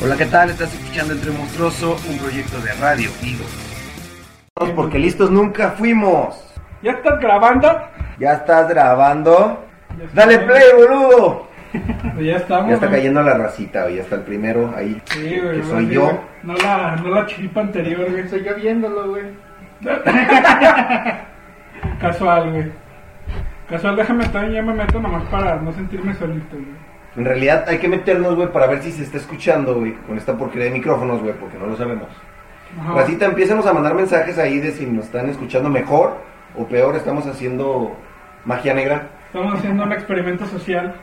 Hola, ¿qué tal? Estás escuchando Entre Monstruoso, un proyecto de radio vivo. Porque listos nunca fuimos. ¿Ya estás grabando? ¿Ya estás grabando? Ya. ¡Dale play, boludo! Pues ya estamos. Ya está cayendo la racita, güey. Ya está el primero ahí. Sí, güey. que soy yo. No la, no la chiripa anterior, güey. Estoy yo viéndolo, güey. Casual, güey. Casual, déjame estar y ya me meto nomás para no sentirme solito, güey. En realidad hay que meternos, güey, para ver si se está escuchando, güey, con esta porquería de micrófonos, güey, porque no lo sabemos. Ajá. Racita, empiécenos a mandar mensajes ahí de si nos están escuchando mejor o peor. Estamos haciendo magia negra. Estamos haciendo un experimento social.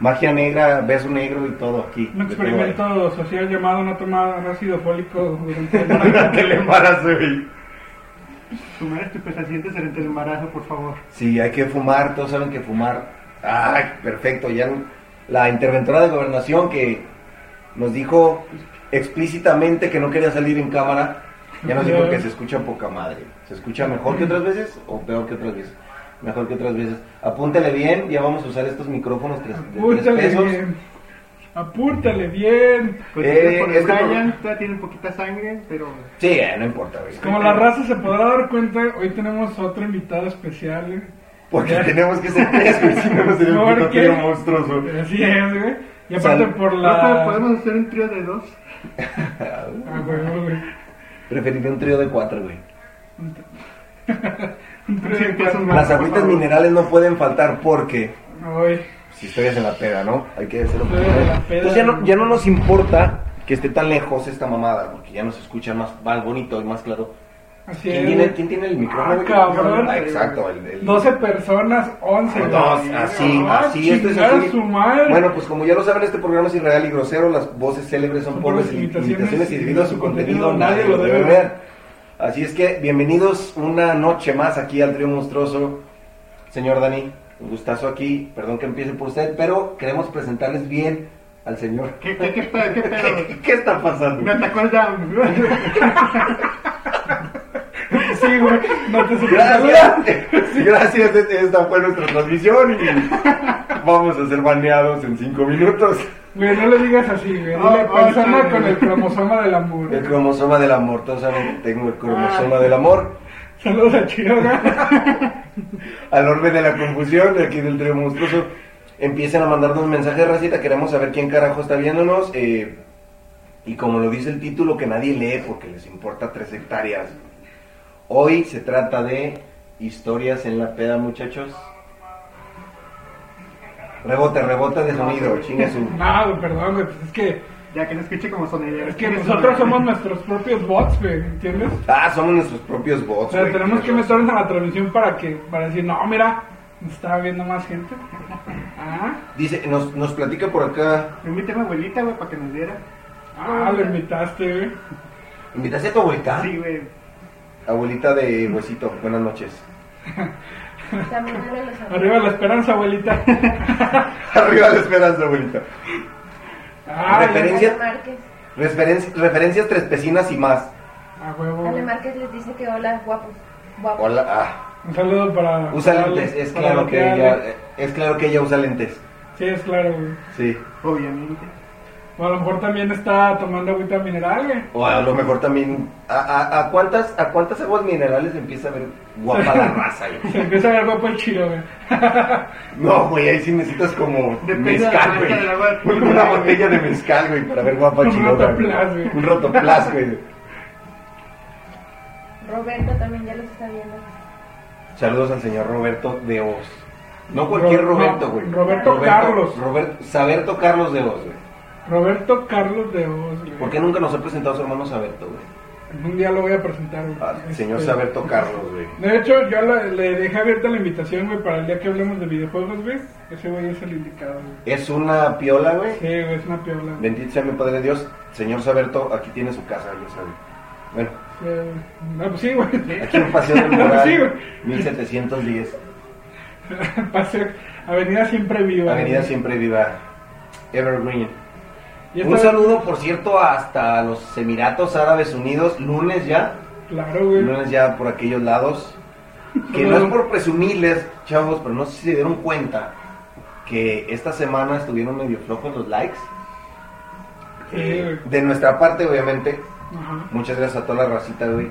Magia negra, beso negro y todo aquí. Un De todo, experimento social llamado no tomar ácido fólico durante el. Durante el embarazo, güey. Fumar estupefacientes durante el embarazo, por favor. Sí, hay que fumar, todos saben que fumar. Ay, perfecto. Ya la interventora de gobernación que nos dijo explícitamente que no quería salir en cámara, ya nos dijo que se escucha poca madre. ¿Se escucha mejor que otras veces o peor que otras veces? Mejor que otras veces. Apúntele bien, ya vamos a usar estos micrófonos tres- de tres Apúntale pesos. bien. Apúntale bien. Pues Eh, por Brian, pro- todavía tiene poquita sangre, pero Sí, eh, no importa, güey. Como la raza se podrá dar cuenta, hoy tenemos otro invitado especial, güey. Porque Ya. tenemos que ser tres, güey, si no, no sería un ¿Por puto trío monstruoso. Así es, güey. Y aparte Sal- por ¿No la... podemos hacer un trío de dos. Ah, güey, güey. Preferiría un trío de cuatro, güey. Un trío Sí, de cuatro. Las agüitas minerales no pueden faltar porque Ay, si historias en la peda, ¿no? Hay que hacerlo. Entonces ya no, ya no nos importa que esté tan lejos esta mamada, porque ya nos escucha más, más bonito y más claro. Así ¿Quién es. tiene. ¿quién tiene el micrófono? Ah, cabrón. Ah, exacto. El, el- 12 personas, 11. Dos, así, Ah, así, esto es así. su madre. Bueno, pues como ya lo saben, este programa es irreal y grosero, las voces célebres son Son pobres imitaciones, y debido a su contenido contenido nadie lo debe ver. Así es que bienvenidos una noche más aquí al Trío Monstruoso. Señor Dani, un gustazo aquí, perdón que empiece por usted, pero queremos presentarles bien al señor. ¿Qué, qué, qué, pedo, qué? ¿Qué, qué está pasando? Me atacó el down. Sí, güey. No te Gracias, gracias, esta fue nuestra transmisión y vamos a ser baneados en cinco minutos. Güey, no le digas así, güey. Dile persona sí. con el cromosoma del amor. El cromosoma del amor, todos saben que tengo el cromosoma del amor. Saludos a Chiroga. Al orbe de la confusión de aquí del trío monstruoso. Empiecen a mandarnos mensajes, racita. Queremos saber quién carajo está viéndonos. eh, y como lo dice el título, que nadie lee porque les importa tres hectáreas. Hoy se trata de historias en la peda, muchachos. Rebote, rebote de sonido, chingue su. No, güey, perdón, güey. Pues es que, Ya que no escuche como sonidero. es que nosotros somos nuestros propios bots, güey. ¿Entiendes? Ah, somos nuestros propios O bots. sea, güey, tenemos que meternos a la transmisión para que para decir, no, mira, nos está viendo más gente. Ah, Dice, nos, nos platica por acá. Invité a mi abuelita, güey, para que nos diera. ah, lo invitaste, güey. ¿Invitaste a tu abuelita? Sí, güey. Abuelita de huesito, buenas noches. También Arriba la esperanza, abuelita. Arriba la esperanza, abuelita. Ah, ya- Referencia- Ale Márquez. Referencia- referencias tres pesinas y más. A huevo. Ale. Márquez les dice que hola, guapos. Guapos. Hola, ah. Un saludo para. Usa para lentes, es claro que ella, es claro que ella usa lentes. Sí, es claro, güey. Sí. Obviamente. O a lo mejor también está tomando agüita mineral, güey. O a lo mejor también. ¿A, a, a cuántas, a cuántas aguas minerales empieza a ver guapa la raza, Se güey? empieza a ver guapo el chiro, güey. No, güey, ahí sí necesitas como Depende mezcal, güey. agua. Una botella de mezcal, güey, para ver guapa Un chilota. rotoplas, güey. Un rotoplas, güey. Roberto también ya los está viendo. Saludos al señor Roberto de Oz. No cualquier Ro- Roberto, no, güey. Roberto Carlos. Roberto, Saberto Carlos de Oz, güey. Roberto Carlos de Oz, güey. ¿Por qué nunca nos ha presentado su hermano Saberto, güey? Un día lo voy a presentar, güey. Al Este, señor Saberto Carlos, güey. De hecho, yo le, le dejé abierta la invitación, güey, para el día que hablemos de videojuegos, güey. Ese güey es el indicado, güey. Es una piola, güey. Sí, güey, es una piola. Bendito sea mi Padre Dios. Señor Saberto, aquí tiene su casa, ya sabe. Bueno, Sí, güey. No, pues sí, güey. aquí en Paseo del Sí, Moral, güey. 1710. Paseo- Avenida Siempre Viva. Avenida güey. Siempre Viva. Evergreen. Un saludo, por cierto, hasta los Emiratos Árabes Unidos. Lunes ya. Claro, güey. Lunes ya por aquellos lados. Que no es por presumirles, chavos, pero no sé si se dieron cuenta que esta semana estuvieron medio flojos los likes. Güey. De nuestra parte, obviamente, Ajá. muchas gracias a toda la racita, güey.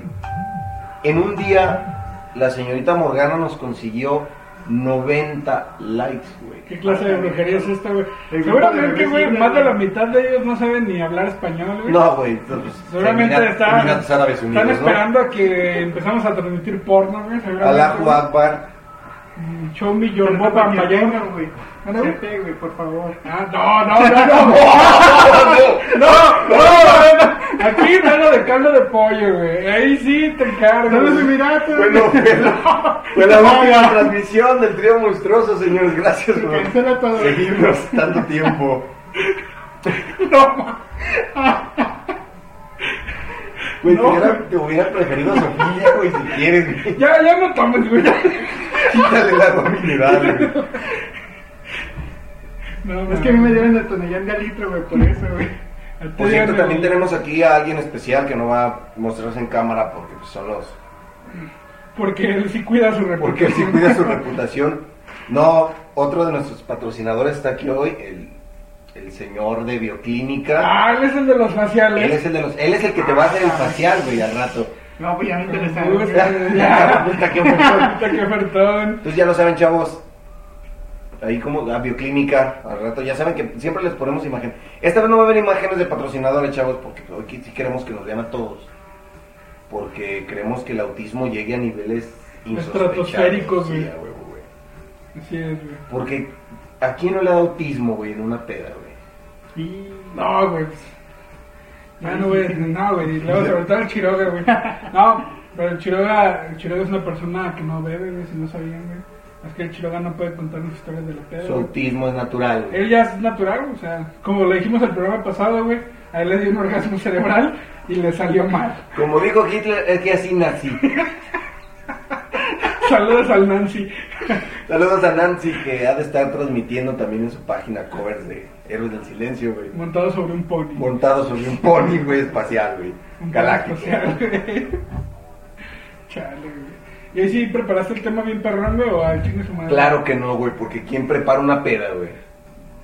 En un día, la señorita Morgana nos consiguió 90 likes. ¿Qué clase de brujería es esta, güey? Seguramente, güey, más de la mitad de ellos no saben ni hablar español, güey. No, güey. Seguramente están, están esperando a que empezamos a transmitir porno, güey. Allahu. Akbar. Show me your güey. Anda, güey. Vete, güey, por favor. Ah, no, no, no, no. No, no, no. Aquí nada de caldo de pollo, güey. Ahí sí te encargo. Son los. Emiratos. Bueno, fue la, última transmisión del trío monstruoso, señores. Gracias por seguirnos tanto tiempo. No. Güey, No. te, hubiera, te hubiera preferido a Sofía, güey, si quieres, güey. Ya, ya no tomes, güey. Quítale agua mineral, güey. No, Es que a mí me dieron el tonellán de al litro, güey, por eso, güey. Por cierto, también tenemos aquí a alguien especial que no va a mostrarse en cámara porque pues, son los... Porque él sí cuida su reputación. Porque él sí cuida su reputación. No, otro de nuestros patrocinadores está aquí hoy, el, el señor de Bioclínica. Ah, él es el de los faciales. Él es el de los, él es el que te va a hacer el facial, güey, al rato. No, pues ya me interesa. Puta, qué ofertón. Puta, qué ofertón. Entonces ya lo saben, chavos. Ahí como a Bioclínica, al rato, ya saben que siempre les ponemos imagen. Esta vez no va a haber imágenes de patrocinadores, chavos, porque hoy sí queremos que nos vean a todos. Porque queremos que el autismo llegue a niveles. Estratosféricos, Sí, güey. es, güey. Porque ¿a quién no le da autismo, güey, en una peda, güey? Y... No, güey. Ya no, güey. No, güey. Luego, sobre todo el Chiroga, güey. No, pero el Chiroga, el Chiroga es una persona que no bebe, güey, si no sabían, güey. Es que el Chiroga no puede contarnos historias de la peda. Su güey. autismo es natural, güey. Él ya es natural, o sea, como le dijimos el programa pasado, güey, a él le dio un orgasmo cerebral y le salió mal. Como dijo Hitler, es que así nací. Saludos al Nancy. Saludos a Nancy, que ha de estar transmitiendo también en su página covers de Héroes del Silencio, güey. Montado sobre un pony. Montado sobre un pony, güey, espacial, güey. Un Galáctico. espacial, güey. Chale, güey. ¿Y ahí sí preparaste el tema bien perrón, güey, o al chingue su madre? Claro que no, güey, porque ¿quién prepara una peda, güey?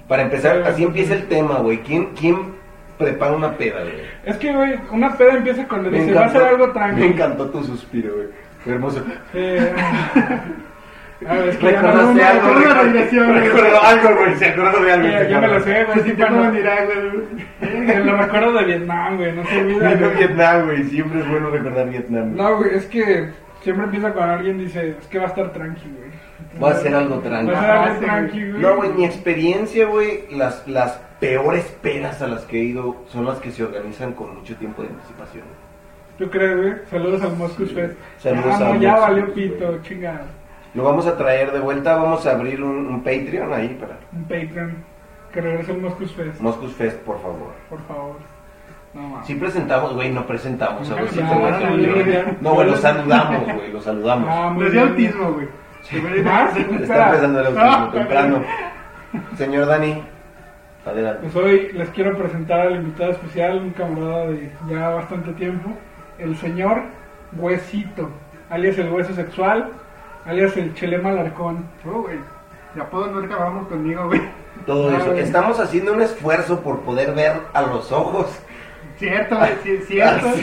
Para empezar, así empieza el tema, güey. ¿Quién, ¿Quién prepara una peda, güey? Es que, güey, una peda empieza cuando dice, va a ser algo tranquilo. me encantó tu suspiro, güey. Fue hermoso. Eh, a ver, es que ya, no, Recordaste no, algo, no, recuerdo recordó- dirección, güey. recordó algo, güey. Se acordó de algo. ya me lo sé, güey. Sí, cuando- en Irak, güey. Lo recuerdo de Vietnam, güey, no se olvida. Güey. Vietnam, güey. Siempre es bueno recordar Vietnam. No, güey, es que siempre empieza cuando alguien dice, es que va a estar tranqui, güey. Va a ser algo tranqui. Va a ser algo tranqui, güey. No, güey, mi experiencia, güey, las, las peores pedas a las que he ido son las que se organizan con mucho tiempo de anticipación. ¿Tú crees, güey? Saludos al Moscus Fest. Saludos ah, no, al ya Moscus valió pito, chingada. Lo vamos a traer de vuelta, vamos a abrir un, un Patreon ahí para Un Patreon. Que regrese el Moscus Fest, Moscus Fest, por favor. por favor. No, mames. Sí presentamos, güey, no presentamos. A ver voy a salir. ya, ya. No, güey, lo saludamos, güey, lo saludamos. Ah, Les dio autismo, güey. ¿Más? Está empezando el autismo Ah, temprano. Señor Dani, adelante. Pues hoy les quiero presentar al invitado especial, un camarada de ya bastante tiempo, el señor Huesito, alias el hueso sexual, alias el Chelema Larcón. Oh, güey. Ya puedo no acabamos conmigo, güey. Todo Ah, eso. güey. Estamos haciendo un esfuerzo por poder ver a los ojos Cierto, güey, sí, cierto. al,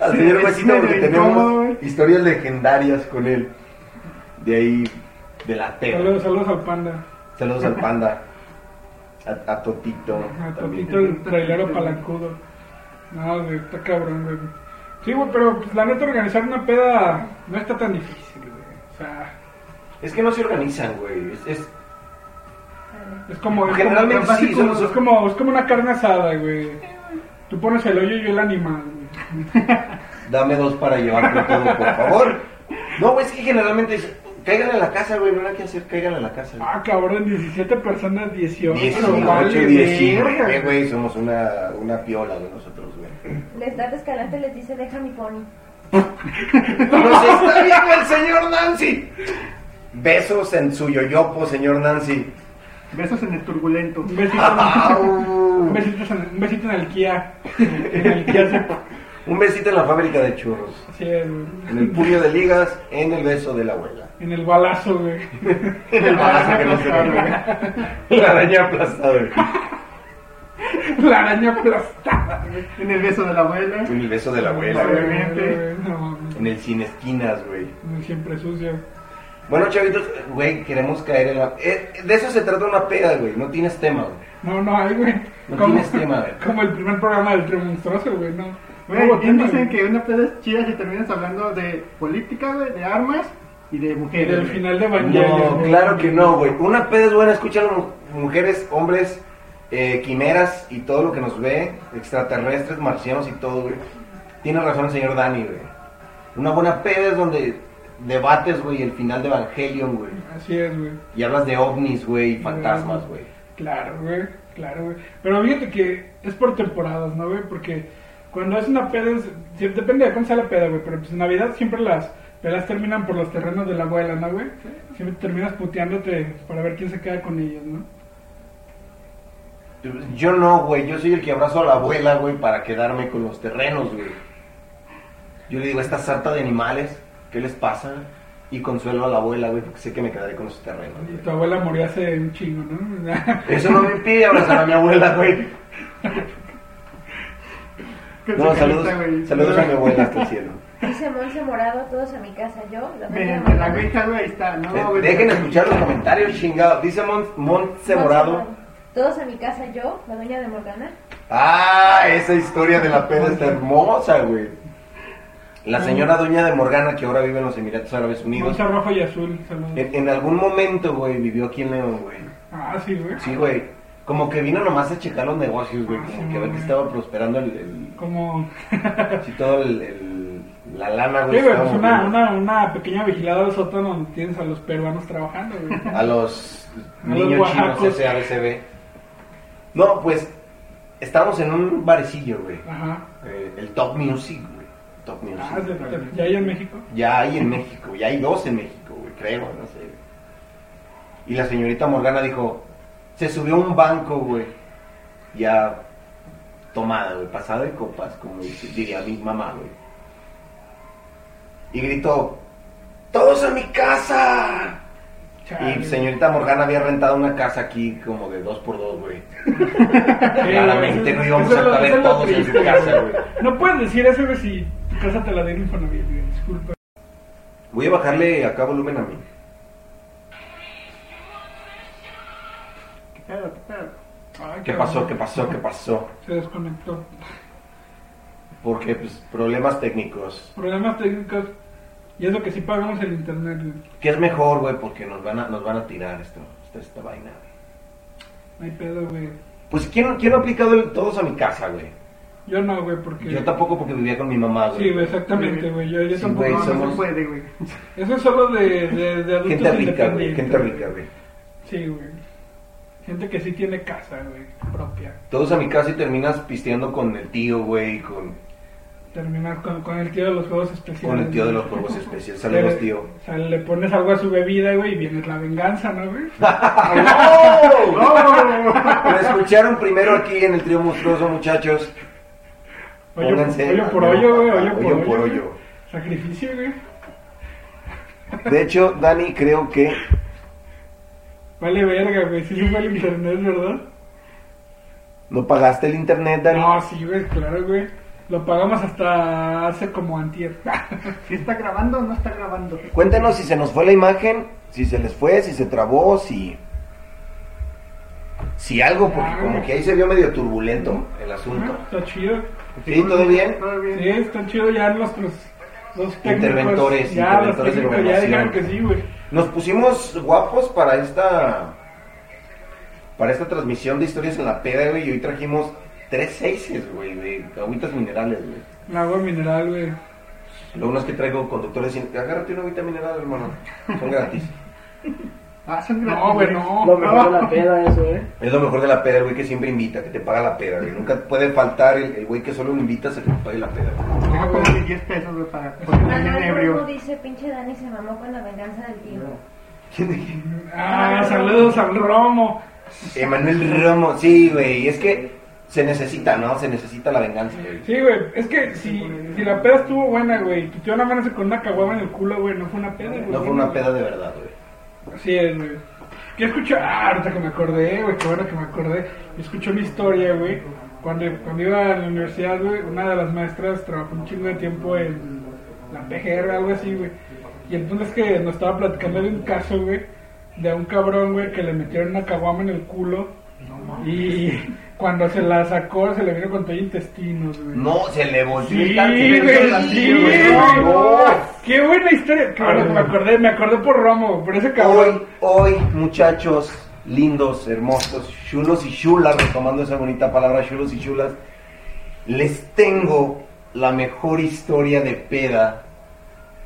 al Sí, señor es Huesito porque tenemos historias legendarias con él. De ahí, de la tela. Saludos, saludos al panda, Saludos al panda. A, a Totito. a también. Totito el trailero palancudo. No, güey, está cabrón, güey. Sí, güey, pero pues, la neta organizar una peda no está tan difícil. O sea, Es que no se organizan, güey. Es, es- es como... Es Generalmente como, sí, es como, somos- es como, es como una carne asada, güey. Tú pones el hoyo y yo el animal, güey. Dame dos para llevarte todo, por favor. No, güey, es que generalmente es, caigan en la casa, güey. No hay que hacer, caigan en la casa. güey. Ah, cabrón, 17 personas, 18. 18, vale, 19, verga. güey. Somos una, una piola de nosotros, güey. Les da Escalante les dice, deja mi pony. ¡Nos está viendo el señor Nancy! Besos en su yoyopo, señor Nancy. Besos en el turbulento. Un besito, Au. un besito, en, un besito en el Kia. En el Kia Un besito en la fábrica de churros. En el puño de ligas, en el beso de la abuela. En el balazo, güey. En el balazo que no se ve, güey. La araña aplastada, güey. La araña aplastada. En el beso de la abuela. En el beso de la abuela, güey. Obviamente. No. En el sin esquinas, güey. Siempre sucio. Bueno, chavitos, güey, queremos caer en la... eh, de eso se trata una peda, güey. No tienes tema, güey. No, no hay, güey. No como, tienes tema, güey. como el primer programa del trío monstruoso, güey, no. Güey, No bien dicen güey. que una peda es chida si terminas hablando de política, güey, de armas y de Y mujeres. del güey. final de Evangelion. No, güey. claro que no, güey. Una peda es buena, escuchan mujeres, hombres, eh, quimeras y todo lo que nos ve, extraterrestres, marcianos y todo, güey. Tiene razón el señor Dani, güey. Una buena peda es donde debates, güey, el final de Evangelion, güey. Así es, güey. Y hablas de ovnis, güey, y fantasmas, güey. Claro, güey, claro, güey. Pero fíjate que es por temporadas, ¿no, güey? Porque cuando es una peda, es- depende de cuándo sea la peda, güey. Pero pues en Navidad siempre las pedas terminan por los terrenos de la abuela, ¿no, güey? Siempre terminas puteándote para ver quién se queda con ellos, ¿no? Yo no, güey. Yo soy el que abrazo a la abuela, güey, para quedarme con los terrenos, güey. Yo le digo, esta sarta de animales, ¿qué les pasa? Y consuelo a la abuela, güey, porque sé que me quedaré con los terrenos. Y tu abuela murió hace un chingo, ¿no? Eso no me impide abrazar a mi abuela, güey. No, saludos, saludos a mi abuela hasta el cielo. Dice Monse Morado, todos a mi casa. Yo, Miren, la ouija, güey, ahí está. No, Eh, Dejen escuchar los comentarios, chingado. Dice Mon Montse Morado. Todos a mi casa. Yo, la dueña de Morgana. Ah, esa historia de la peda está hermosa, güey. La señora doña de Morgana, que ahora vive en los Emiratos Árabes Unidos, rojo y azul, saludos. en, en algún momento, güey, vivió aquí en León, güey. Ah, sí, güey. Sí, güey. Como que vino nomás a checar los negocios, güey. Ah, Como sí, que a ver güey. que estaba prosperando el... el Como... sí, todo el, el- la lana, Sí, güey. güey, estaba pues una, moviendo. una, una pequeña vigilada del sótano donde tienes a los peruanos trabajando, güey. A los A los niños chinos oaxacos. SABCB. No, pues, estábamos en un barecillo, güey. Ajá. Eh, el Top Music, güey. Top Music. Ah, ya hay en México. Ya hay en México, ya hay dos en México, güey, creo, no sé. Y la señorita Morgana dijo, se subió a un banco, güey, ya tomada, güey, pasada de copas, como diría mi mamá, güey. Y gritó, ¡Todos a mi casa! Chale. Y señorita Morgana había rentado una casa aquí como de dos por dos, güey. Claramente no íbamos eso a lo- caber todos en su triste, casa, güey. No puedes decir eso, güey, si tu casa te la dieron Infonavit, güey. Disculpa. Voy a bajarle acá volumen a mí. ¿Qué pedo, qué pedo? Ay, ¿Qué cabrón. pasó? ¿Qué pasó? ¿Qué pasó? Se desconectó. Porque, pues, problemas técnicos. Problemas técnicos. Y es lo que sí pagamos el internet, güey. Que es mejor, güey, porque nos van a, nos van a tirar esto, esta, esta vaina, güey. No hay pedo, güey. Pues, ¿quién, quién no ha aplicado el todos a mi casa, güey? Yo no, güey, porque... Yo tampoco porque vivía con mi mamá, güey. Sí, güey, exactamente, güey. Yo, yo Sí, tampoco... güey, No, no somos- se puede, güey. Eso es solo de, de, de adultos Gente rica, güey, gente rica, güey. Sí, güey. Gente que sí tiene casa, güey, propia. Todos a mi casa y terminas pisteando con el tío, güey, con, Terminar con, con el tío de los juegos especiales. con el tío de los juegos especiales. Saludos, tío. O sea, le pones algo a su bebida, güey, y viene la venganza, ¿no, güey? Lo escucharon primero aquí en el trío monstruoso, muchachos. Hoyo, Pónganse hoyo por hoyo, güey, hoyo por hoyo hoyo. por güey. hoyo. Sacrificio, güey. De hecho, Dani, creo que Vale verga, güey. Sí fue el internet, ¿verdad? no pagaste el internet, Dani. No, sí, güey, claro, güey. Lo pagamos hasta hace como antier. ¿Sí está grabando o no está grabando? Cuéntenos si se nos fue la imagen, si se les fue, si se trabó, si. Si algo, porque Ah, como que ahí se vio medio turbulento el asunto. Está chido. ¿Sí? ¿Todo bien? Todo bien. Sí, está chido ya nuestros los técnicos. Interventores, ya, interventores los de técnicos ya gobernación. dijeron que sí, güey. Nos pusimos guapos para esta. Para esta transmisión de historias en la peda, güey, y hoy trajimos tres seises, güey, de agüitas minerales, güey. El agua mineral, güey. Lo uno es que traigo conductores sin... Agárrate una agüita mineral, hermano. Son gratis. Ah, son gratis, No, güey, no. Lo mejor de la peda, eso, ¿eh? Es lo mejor de la peda, el güey que siempre invita, que te paga la peda, güey. Nunca puede faltar el el güey que solo invita a que te pague la peda. güey. Deja ponerle 10 pesos, güey, para Romo ebrio. dice, pinche Dani se mamó con la venganza del tío. Ah, saludos al Romo. Emanuel Romo, sí, güey. Es que se necesita, ¿no? Se necesita la venganza, güey. Sí, güey, es que si, si la peda estuvo buena, güey, tu tío nada más con una caguama en el culo, güey, no fue una peda, güey. No fue una peda de verdad, güey. Así es, güey. Yo escucho, ah, ahorita que me acordé, güey, qué bueno que me acordé. Yo escuché una historia, güey. Cuando, cuando iba a la universidad, güey, una de las maestras trabajó un chingo de tiempo en la PGR, algo así, güey. Y entonces que nos estaba platicando de un caso, güey, de un cabrón, güey, que le metieron una caguama en el culo. Y cuando se la sacó, se le vino con todo intestinos, güey. No, se le volvió Sí, el cáncer. sí, güey. güey. No. Qué buena historia. Que me acordé, me acordé por Romo, por ese Hoy, cabrón. hoy, muchachos lindos, hermosos, chulos y chulas, retomando esa bonita palabra, chulos y chulas, les tengo la mejor historia de peda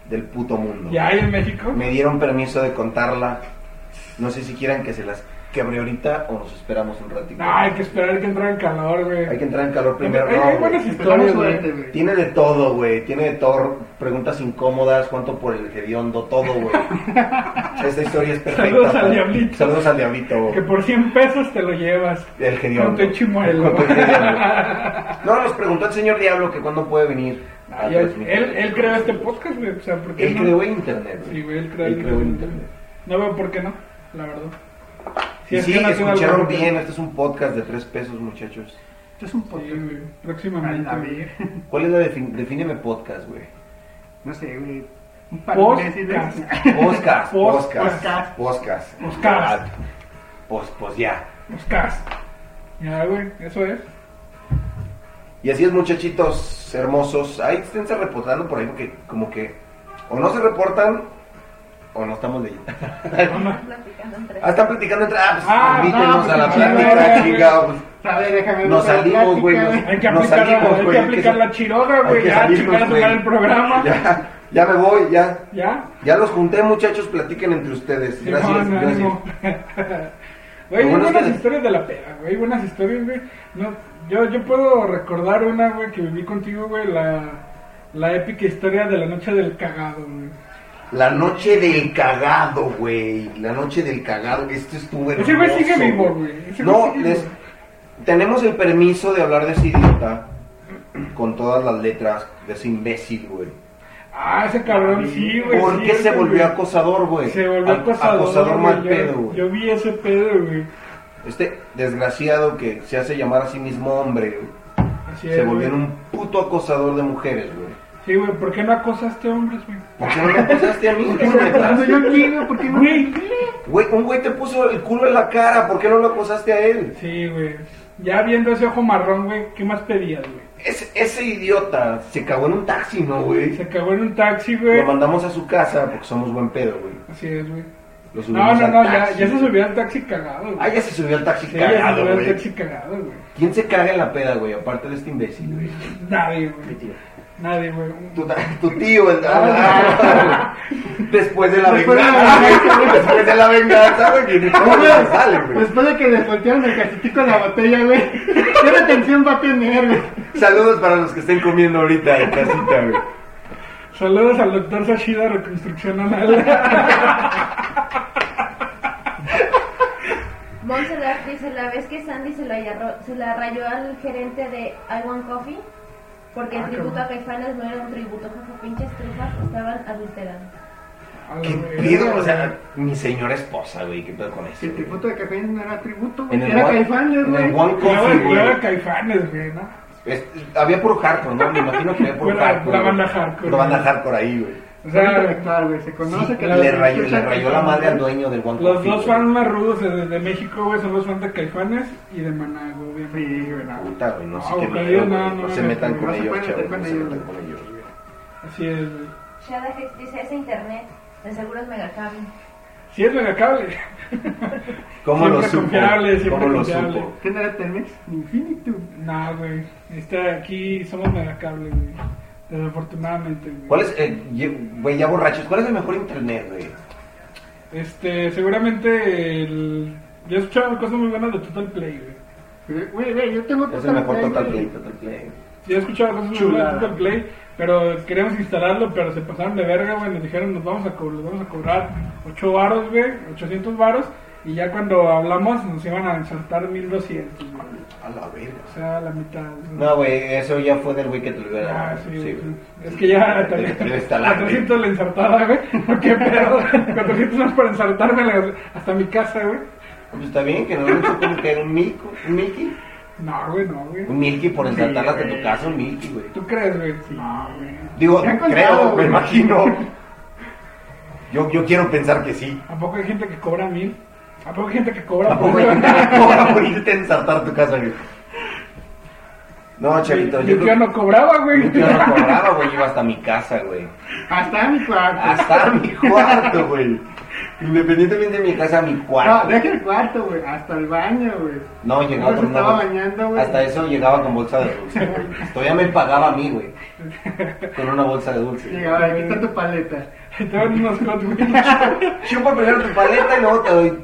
del puto mundo. ¿Ya hay en México? Me dieron permiso de contarla. No sé si quieran que se las quebre ahorita o nos esperamos un ratito. No, hay que esperar hay que entrar en calor, güey. Hay que entrar en calor primero. Hay- No, hay güey. buenas historias, güey. güey. Tiene de todo, güey. Tiene de todo. Preguntas incómodas, cuánto por el hediondo, todo, güey. Esta historia es perfecta. Saludos al diablito. Saludos al diablito. Que por 100 pesos te lo llevas. El hediondo. Con tu chimuelo. No, nos preguntó el señor Diablo que cuándo puede venir. a Ah, ya, él, él creó este podcast, güey. O sea, ¿por qué Él no? creó internet. Sí, güey, él creó, Él creó internet. internet. No veo por qué no, la verdad. Sí, algo escucharon porque- bien. Este es un podcast de tres pesos, muchachos. Esto es un Sí, podcast. güey. Próximamente. A ver, ¿Cuál es la definición? Defíneme podcast, güey. no sé, güey. Un par Podcast. de. Podcast, podcast, podcast. Podcast. Pues, pues ya. Podcast. Ya, güey, eso es. Y así es, muchachitos hermosos. Ahí esténse reportando por ahí porque como que o no se reportan o no estamos leyendo. Platicando entre Ah, están platicando entre... Ah, pues Ah, invítenos no, a la pues, plática, chingado. pues. A ver, déjame ver Nos la salimos, güey, Hay que Nos aplicar, la- salimos, que hay que aplicar la chiroga, güey. Ya, chingar a el programa. Ya, ya me voy, ya. ¿Ya? Ya los junté, muchachos, platiquen entre ustedes. Sí, Gracias, gracias. Güey, hay buenas que- historias de la peda, güey. Hay buenas historias, güey. No, yo, yo puedo recordar una, güey, que viví contigo, güey. La, la épica historia de la noche del cagado, güey. La noche del cagado, güey. La noche del cagado. Esto estuvo Ese güey sigue hermoso, vivo, güey. No, sigue les- vivo. tenemos el permiso de hablar de ese idiota con todas las letras de ese imbécil, güey. Ah, ese cabrón, sí, güey. ¿Por sí, qué se volvió güey. acosador, güey? Se volvió acosador. Acosador güey. mal Yo- pedo, güey. Yo vi ese pedo, güey. Este desgraciado que se hace llamar a sí mismo hombre, güey, Así se es, volvió en güey. un puto acosador de mujeres, güey. Sí, güey, ¿por qué no acosaste hombres, güey? ¿Por qué no me acosaste a mí? ¿Qué está pasando yo aquí, güey? ¿Por qué no? Güey, Güey, un güey te puso el culo en la cara, ¿por qué no lo acosaste a él? Sí, güey. Ya viendo ese ojo marrón, güey, ¿qué más pedías, güey? Ese, ese idiota se cagó en un taxi, ¿no, güey? Se cagó en un taxi, güey. Lo mandamos a su casa porque somos buen pedo, güey. Así es, güey. Lo No, subimos no, al no, ya, taxi, ya se güey. subió al taxi cagado, güey. Ah, ya se subió al taxi Sí, ya se cagado, subió al güey. taxi cagado, güey. ¿Quién se caga en la peda, güey? Aparte de este imbécil, güey. Nadie, güey. Nadie, güey. Tu, tu tío, el... Ah. Después de la Después de la venganza, güey. Después de la venganza, güey. que ni cómo Güey, se sale, güey. Después de que les voltearon el cachetico en la botella, güey. ¿Qué retención va a tener, güey? Saludos para los que estén comiendo ahorita en casita, güey. Saludos al doctor Sashida, reconstrucción anal. Montserrat dice, la vez que Sandy se la, rayó, se la rayó al gerente de I Want Coffee, porque el Ah, tributo cabrón. a Caifanes no era un tributo, jaja, pinches trufas estaban adulterando. A la ¿Qué pedo? O sea, güey. mi señora esposa, güey. ¿Qué pedo con eso? El güey? tributo de café no era tributo, güey. el Era One- Caifanes, en el güey. One Coffee, güey. luego Caifanes, güey, ¿no? Es- había puro hardcore, ¿no? Me imagino que había puro hardcore. la güey. banda hardcore, La banda güey. hardcore ahí, güey. O sea, intelectual, güey. Se conoce Sí, que le, rayó, le rayó la madre al dueño del One los dos fans más rudos de, de México, güey, son los fans de Caifanes y de Maná, güey. Sí, güey, no. Puta, güey, no sé No, qué miedo, ellos güey. no, No, no se me metan con ellos, chavos. No se metan con ellos, güey. Así es, güey. Shada Hex dice, es internet, de seguro es megacable. Sí es megacable. ¿Cómo lo supo? confiable, siempre ¿Cómo lo confiable. supo? ¿Qué no era Telmex? Infinitum. No, güey. Está aquí somos megacable, güey. Desafortunadamente, güey. ¿Cuál es, eh, güey, ya borrachos, cuál es el mejor internet, güey? Este, seguramente el... Yo he escuchado cosas muy buenas de Total Play, güey. Güey, güey, yo tengo Es el mejor Play, Total. Play, Total Play. Sí, he escuchado cosas muy buenas de Total Play, pero queríamos instalarlo, pero se pasaron de verga, güey. Nos dijeron, nos vamos a, co- nos vamos a cobrar 8 varos, güey, 800 varos, Y ya cuando hablamos nos iban a insertar 1200, güey. A la verga. O sea, la mitad. güey. No, güey, eso ya fue del güey que a Ah, sí, Sí. Es que ya también. te lo instalaste. 400 la insertada, güey. ¿Qué pedo? 400 más para insertarme la- hasta mi casa, güey. Pues está bien, que no hecho como que un Mico, un Mickey. No, güey, no, güey. Un Milky por ensartarlas Sí, de tu casa, un Milky, güey. ¿Tú crees, güey? No, güey. Digo, ¿Te han contado, creo, me imagino. Yo, yo quiero pensar que sí. ¿A poco hay gente que cobra mil? ¿A poco hay gente que cobra ¿A poco por hay gente que cobra por irte a ensartar tu casa, güey? No, chavito, Mi yo tío no cobraba, güey. Mi tío no cobraba, güey, iba hasta mi casa, güey. Hasta mi cuarto. Hasta mi cuarto, güey. Independientemente de mi casa, mi No, cuarto. deja el cuarto, güey. Hasta el baño, güey. No, llegaba No estaba bañando, güey. Hasta eso llegaba con bolsa de dulce, güey. Todavía me pagaba a mí, güey. Con una bolsa de dulce. Llegaba, aquí está tu paleta. Te unos hot wheels. Chupa primero tu paleta y luego te doy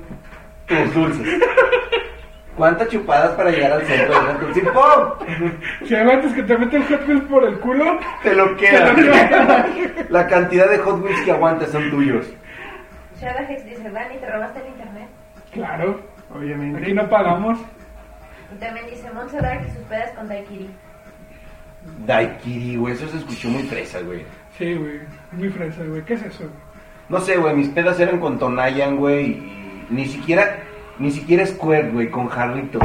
tus dulces. ¿Cuántas chupadas para llegar al centro de? ¡Pum! Si aguantas que te meten hot wheels por el culo, Te lo queda. La cantidad de Hot Wheels que aguantas son tuyos. Shadahex dice, Dani, ¿te robaste el internet? claro. Obviamente. Aquí no pagamos. Y también dice, Montserrat y sus pedas con Daiquiri. Daiquiri, güey, eso se escuchó muy fresa, güey. Sí, güey. Muy fresa, güey. ¿Qué es eso? No sé, güey, mis pedas eran con Tonayan, güey, y ni siquiera, ni siquiera Squirt, güey, con jarrito.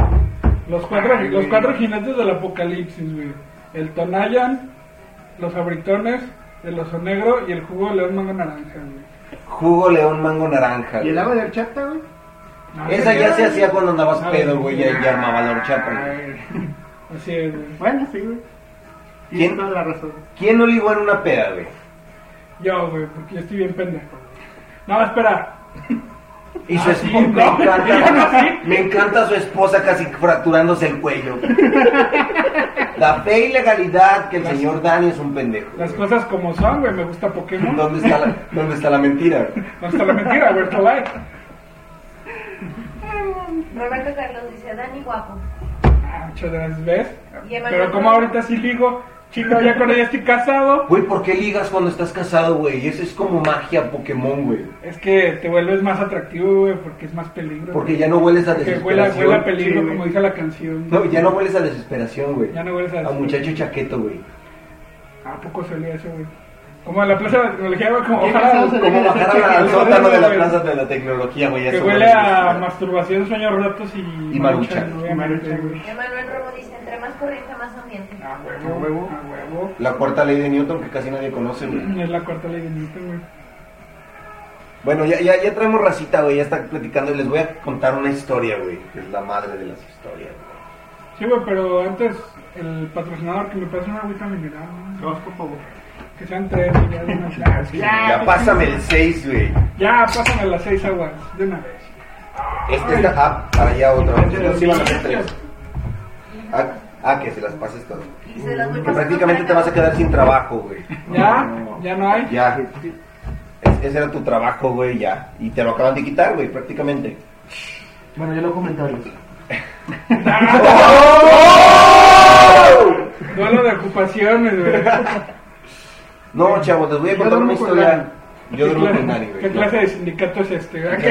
Los cuatro, Ay, los cuatro jinetes del apocalipsis, güey. El Tonayan, los abritones, el oso negro y el jugo de león mango naranja, güey. Jugo león mango naranja. ¿Y el agua de horchata, güey? No, Esa ya se hacía cuando andabas pedo, güey, ya, ya armaba la horchata. güey. Así es, güey. Bueno, sí, güey. ¿Quién? Tienes toda la razón. ¿Quién no ligó en una peda, güey? Yo, güey, porque yo estoy bien pendejo. No, espera. Y su esposa, me, encanta, me encanta su esposa casi fracturándose el cuello. La fe y legalidad que el Las- señor Dani es un pendejo. Las güey. cosas como son, güey. Me gusta Pokémon. ¿Dónde está la, dónde está la mentira? está la mentira, está like. Roberto Carlos dice, Dani guapo. Ah, muchas gracias, ¿ves? Pero como ahorita sí ligo, chico, ya con ella estoy casado. Güey, ¿por qué ligas cuando estás casado, güey? Eso es como magia Pokémon, güey. Es que te vuelves más atractivo, güey, porque es más peligro. Porque ya no hueles a Porque huele, desesperación. huele a peligro, Sí, como dice la canción. No, ya no hueles a desesperación, güey. Ya no hueles a A muchacho chaqueto, güey. ¿A poco salía eso, güey? Como en la plaza de la tecnología, güey, como ¿Qué bajar al- Se Como deja bajar de al chaqueto, sótano de la güey. plaza de la tecnología, güey. Que huele a a- masturbación, sueños rotos y... Y maruchan. güey. Emanuel Romo dice, entre más corriente, más ambiente. A A huevo, huevo. a huevo. La cuarta ley de Newton que casi nadie conoce, güey. Es la cuarta ley de Newton, güey. Bueno, ya, ya, ya traemos racita, güey. Ya está platicando y les voy a contar una historia, güey. Que es la madre de las historias, güey. Sí, güey, pero antes el patrocinador que me pase una agüita mineral, ¿no? Dos, por favor. Que sean tres, güey, ya de una vez. Ya pásame el 6, güey. Ya, pásame las seis aguas, de una vez. Este está. Ah, para allá otra. Entonces iban a ser tres. Ah, ah, que se las pases todas. Que prácticamente te vas a quedar sin trabajo, güey. ¿Ya? ¿Ya no hay? Ya. Es- ese era tu trabajo, güey, ya. Y te lo acaban de quitar, güey, prácticamente. Bueno, yo lo comentarios. Duelo de ocupaciones, güey. No, chavos, les voy a contar una historia. Yo ¿Qué duermo con Dani, güey. ¿Qué clase de sindicato es este? güey? ¿Qué?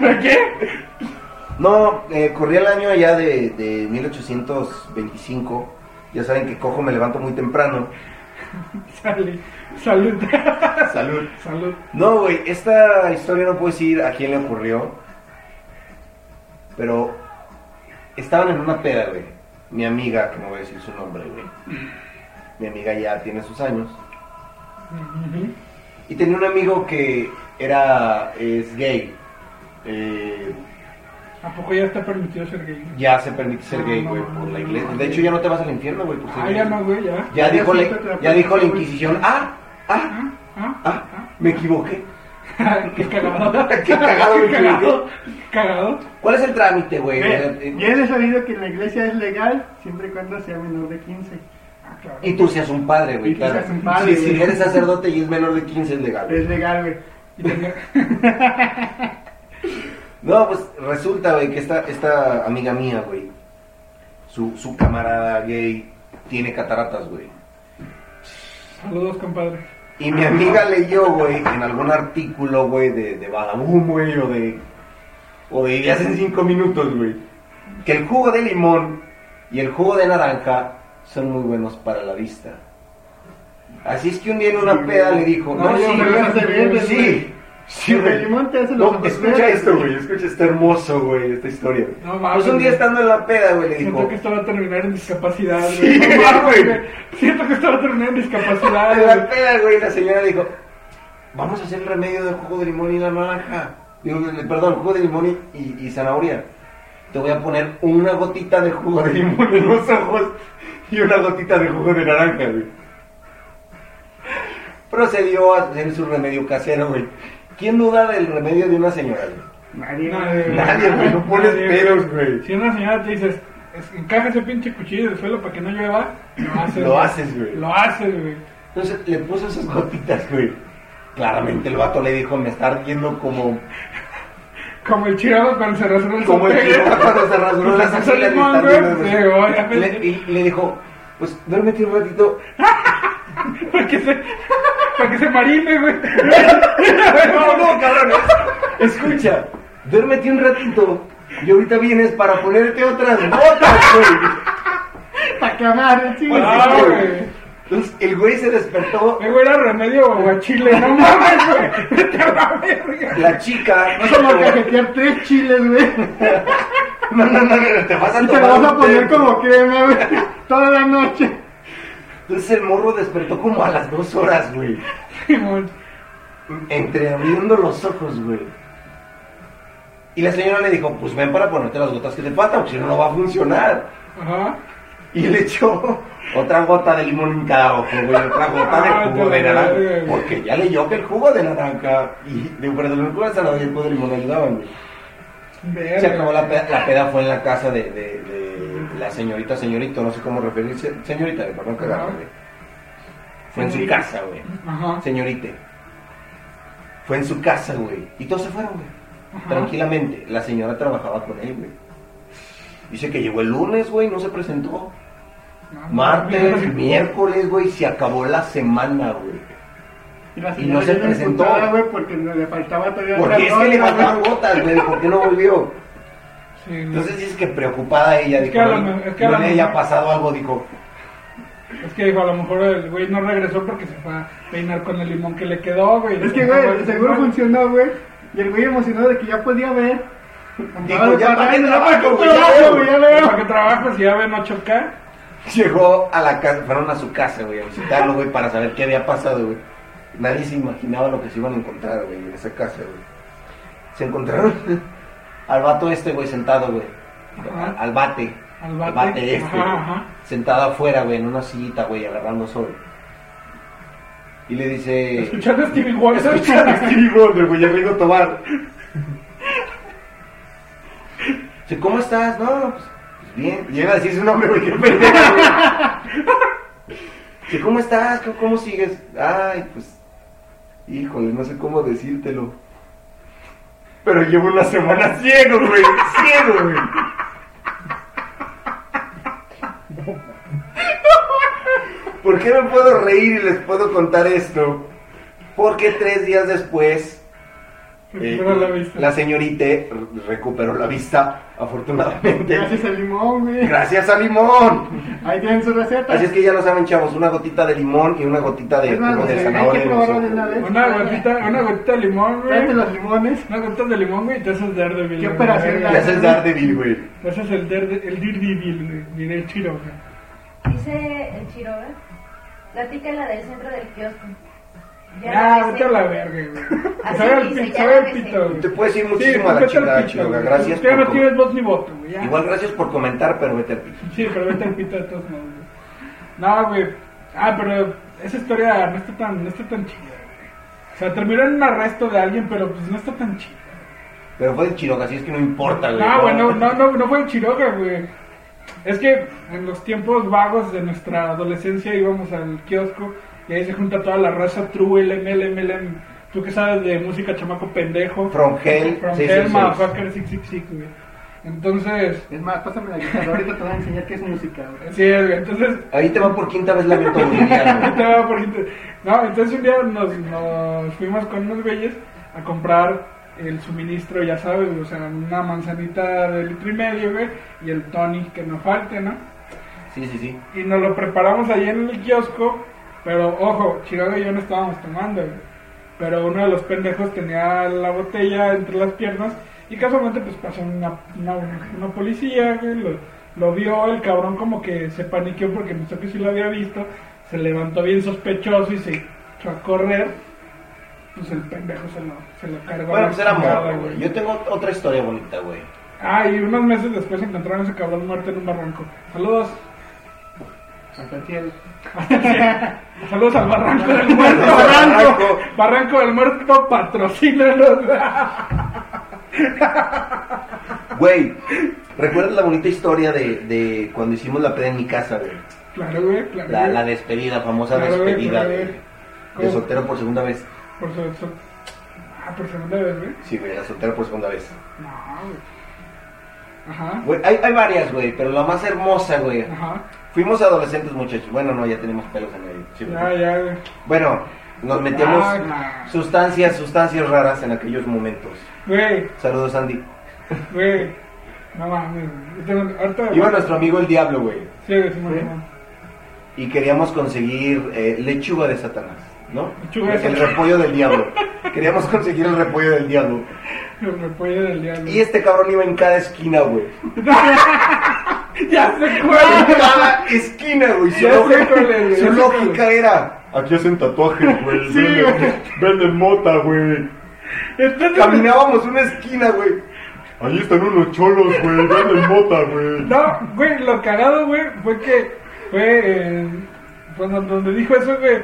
¿De qué? No, eh, corría el año allá de, de 1825. Ya saben que cojo, me levanto muy temprano. Salud. Salud. Salud. Salud. No, güey, esta historia no puedo decir a quién le ocurrió. Pero estaban en una peda, güey. Mi amiga, que no voy a decir su nombre, güey. Mi amiga ya tiene sus años. Y tenía un amigo que era, es gay. Eh, ¿A poco ya está permitido ser gay? ya se permite ser Ah, gay, güey, no, por la iglesia. no. De hecho, ya no te vas al infierno, güey, por ser Ah, gay. ya no, güey, ya. Ya Ya dijo, la, ya dijo la Inquisición, ah, ah, Ah, ah, ah, me equivoqué. Qué cagado. Qué cagado Qué cagado. Cagado. ¿Cuál es el trámite, güey? Eh, Eh, Ya he sabido que en la iglesia es legal siempre y cuando sea menor de 15. Claro. Y tú seas un padre, güey, Y tú claro. seas un padre, Sí, si eres sacerdote y es menor de 15 es legal. Es legal, güey. Y No, pues resulta, güey, que esta, esta amiga mía, güey, su, su camarada gay tiene cataratas, güey. Saludos, compadre. Y mi amiga leyó, güey, en algún artículo, güey, de, de Badabun, güey, o de o vivías en cinco minutos, güey. Que el jugo de limón y el jugo de naranja son muy buenos para la vista. Así es que un día en una peda le dijo, No, no, sí, bien, sí, sí, güey. limón te hace los No, escucha esto, güey, escucha, está hermoso, güey, esta historia. No mames. Pues un día estando en la peda, güey, le Siento dijo, que esto va a terminar en discapacidad, güey. Sí, güey. Siento que esto va a terminar en discapacidad, en la peda, güey, la señora dijo, vamos a hacer el remedio del jugo de limón y la naranja. Digo, perdón, jugo de limón y- y zanahoria. Te voy a poner una gotita de jugo de limón en los ojos y una gotita de jugo de naranja, güey. Procedió a hacer su remedio casero, güey. ¿Quién duda del remedio de una señora, güey? Nadie, Nadie, güey. Nadie, güey, no pones Nadie, pedos, güey. Si una señora te dice, es- encaja ese pinche cuchillo del suelo para que no llueva, lo haces. Lo güey. haces, güey. Lo haces, güey. Entonces le puso esas gotitas, güey. Claramente el vato le dijo, me está ardiendo como, Como el chirogo cuando se rasuró el como el chihuahua cuando se rasuró Pues las puso axilas. le Y le- dijo, pues duérmete un ratito. Para que se, para que se marine, güey. No, no, cabrón. Escucha, duérmete un ratito. Y ahorita vienes para ponerte otras botas, güey. Para amarre, sí. Ah, güey. Entonces el güey se despertó. Eh, güey, era remedio aguachile, no mames, güey. Vete a la verga. La chica. Vas a cajetear tres chiles, güey. No, no, no, no, te vas a Y te tomar vas a poner como crema, güey. Toda la noche. Entonces el morro despertó como a las dos horas, güey. Entreabriendo los ojos, güey. Y la señora le dijo, pues ven para ponerte las gotas que te faltan, porque si no, no va a funcionar. Ajá. Y le echó otra gota de limón en cada ojo, güey, otra gota de Ah, jugo de naranja. Porque ya leyó que el jugo de naranja y de, perdón, el jugo de zanahoria y el jugo de limón ayudaban, güey. Se acabó la peda, la peda fue en la casa de, de- de la señorita, señorito, no sé cómo referirse, señorita, cagarme, Ajá. güey. Fue en su Señorita. casa, güey. Ajá. Señorite. Fue en su casa, güey. Y todos se fueron, güey. Tranquilamente. La señora trabajaba con él, güey. Dice que llegó el lunes, güey, no se presentó. No, Martes, miércoles, güey, se acabó la semana, güey. Y, la Y señora no se presentó. güey, porque le faltaba todavía Porque es que le faltaban güey. gotas, güey. ¿Por qué no volvió? Sí. Entonces dice que preocupada ella, Es dijo, que lo no, es que le haya pasado algo, dijo, Es que dijo, a lo mejor el güey no regresó porque se fue a peinar con el limón que le quedó, güey. Es que, güey, seguro funcionó, güey. Y el güey emocionado de que ya podía ver. Dijo, ya para qué parranda, trabajo, ya para qué güey, ya veo. ¿Para qué trabajas si ya ven 8K? Llegó a la casa, fueron a su casa, güey, a visitarlo, güey, para saber qué había pasado, güey. Nadie se imaginaba lo que se iban a encontrar, güey, en esa casa, güey. Se encontraron al vato este, güey, sentado, güey. Al bate. Al bate. este. Ajá. Sentado afuera, güey, en una sillita, güey, agarrando sol. Y le dice... Escuchando a Stevie Wonder. Escuchando a Stevie Wonder, güey, ya vengo a tomar. Dice, ¿cómo estás? No, pues bien. Llega a decir su nombre, ¿cómo estás? ¿Cómo, cómo sigues? Ay, pues, híjole, no sé cómo decírtelo. Pero llevo una semana ciego, güey, ciego, güey. ¿Por qué me puedo reír y les puedo contar esto? Porque tres días después eh, la vista. la señorita re- recuperó la vista, afortunadamente. Gracias al limón, güey. Gracias a limón. Ahí tienen su receta. Así es que ya lo saben, chavos, una gotita de limón y una gotita de Es más, de hay que zanahoria. en los probarlo una vez. Una gotita, una gotita de limón, güey. Tráete los limones. Una gotita de limón, güey, y te haces Daredevil. ¿Qué operación Le haces Daredevil, güey. Te haces el Darede- el Daredevil, güey. Diré el chiro, güey. Dice el Chiroga, platica la del centro del kiosco. Ya, vete a la verga, güey. Sabe el dice, pito, el güey. Te puedes ir Sí, muchísimo a la vete al chingada, pito, Chiroga. güey. Gracias Ya no por tienes voz ni voto, güey. ya. Igual gracias por comentar, pero vete al pito. Sí, pero vete al pito de todos modos, güey. No, güey. Ah, pero esa historia no está tan, no está tan chida, güey. O sea, terminó en un arresto de alguien, pero pues no está tan chida. Pero fue de Chiroga, así es que no importa, güey. No, güey, no, no, no, no fue en Chiroga, güey. Es que en los tiempos vagos de nuestra adolescencia íbamos al kiosco y ahí se junta toda la raza true, LM, LM, Tú que sabes de música chamaco pendejo. From Hell, From 666. Hell, motherfucker, 666, güey. Entonces, Es más, pásame la guitarra. Ahorita te voy a enseñar qué es música, güey. sí, güey. Entonces, Ahí te va por quinta vez la viento boliviano. Te va por gente. No, entonces un día nos, nos fuimos con unos güeyes a comprar el suministro, ya sabes, o sea, una manzanita de litro y medio, güey, y el Tony que no falte, ¿no? Sí, sí, sí. Y nos lo preparamos allí en el kiosco, pero ojo, Chiroga y yo no estábamos tomando, güey. Pero uno de los pendejos tenía la botella entre las piernas y casualmente pues pasó una, una, una policía, güey, lo, lo vio, el cabrón como que se paniqueó porque pensó que sí lo había visto, se levantó bien sospechoso y se echó a correr. Pues el pendejo se lo, se lo cargó. Bueno, pues era morro, güey. Yo tengo otra historia bonita, güey. Ah, y unos meses después encontraron a ese cabrón muerto en un barranco. Saludos. Hasta el cielo. Saludos al Barranco del Muerto. Barranco. Barranco del Muerto, patrocínanos. Güey, ¿recuerdas la bonita historia de, de cuando hicimos la peda en mi casa, güey? Claro, güey, claro. La, la despedida, famosa Claro, güey, despedida claro, de, güey. de ¿Cómo? soltero por segunda vez. Por Ah, por segunda vez, güey. Sí, güey, la soltero por segunda vez. No, güey. Ajá. Güey, hay, hay varias, güey, pero la más hermosa, güey. Ajá. Fuimos adolescentes, muchachos. Bueno, no, ya tenemos pelos en. Sí, güey. Ya, ya, güey. Bueno, nos metíamos Ah, sustancias, sustancias raras en aquellos momentos. Güey, Saludos, Andy. güey. No mames, güey. Yo tengo- Ahorita. Iba nuestro amigo el Diablo, güey. Sí, güey, Simón, Simón. Y queríamos conseguir eh, lechuga de Satanás, ¿no? Lechuga de el Satanás. repollo del diablo. Queríamos conseguir el repollo del diablo. Del diablo. Y este cabrón iba en cada esquina, güey. Ya sé En cuál. cada esquina, güey. Su, lógica- cuál es, güey, su lógica era. Aquí hacen tatuajes, güey. Sí, venden, mota, güey. Entonces, Caminábamos una esquina, güey. Ahí están unos cholos, güey. Venden mota, güey. No, güey, lo cagado, güey, fue que fue eh, pues, donde- donde dijo eso, güey,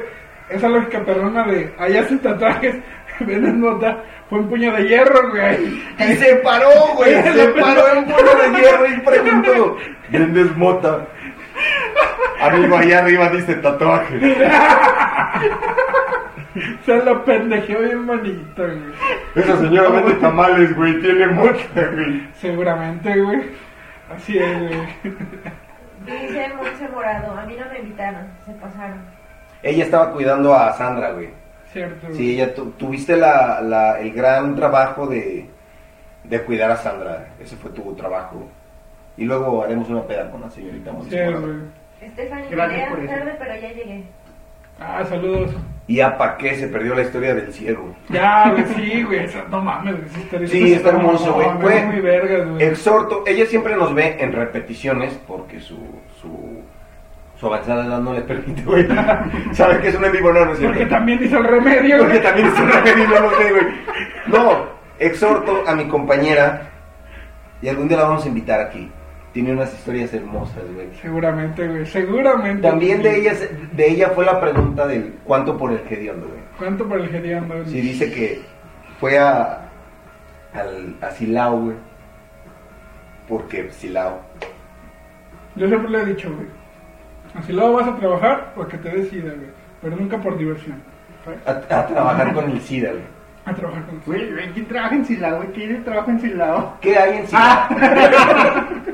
esa lógica perrona de allá hacen tatuajes, venden nota, fue un puño de hierro, güey. Y se paró, güey. Se paró en puño de hierro y preguntó: ¿Vendes mota? Amigo, allá arriba dice tatuaje. Se lo pendejeó bien bonito, güey. Esa señora vende tamales, güey. Tiene mota, güey. Seguramente, güey. Así es, güey. Dice Monse Morado, a mí no me invitaron, se pasaron. Ella estaba cuidando a Sandra, güey. Cierto. Sí, ella tu- tuviste la, la- el gran trabajo de, de cuidar a Sandra. Ese fue tu trabajo. Y luego haremos una peda con la señorita. Stephanie, Gracias llegué por eso. tarde, pero ya llegué. Ah, saludos. Y a pa' qué se perdió la historia del ciego. Ya, güey, sí, güey. esa- No mames, esa historia- Sí, está hermoso, güey. Fue- muy vergas, güey. Exhorto, ella siempre nos ve en repeticiones porque su, su, su avanzada edad no le permite, güey. Sabe que es un en vivo, no, no es cierto. Porque también hizo el remedio, Porque güey. también es un remedio no lo sé, güey. No, exhorto a mi compañera y algún día la vamos a invitar aquí. Tiene unas historias hermosas, güey. Seguramente, güey. Seguramente. También de ella, de ella fue la pregunta del cuánto por el hediondo, güey. ¿Cuánto por el geriando? güey? Sí, dice que fue a, al, a Silao, güey. Porque Silao. Yo siempre le he dicho, güey. Así luego vas a trabajar porque te decida, güey. Pero nunca por diversión. A, a trabajar con el SIDA, güey. A trabajar con Güey, güey, ¿quién trabaja en Silao? güey? ¿Quién trabaja en Silao? ¿Qué hay en Silao?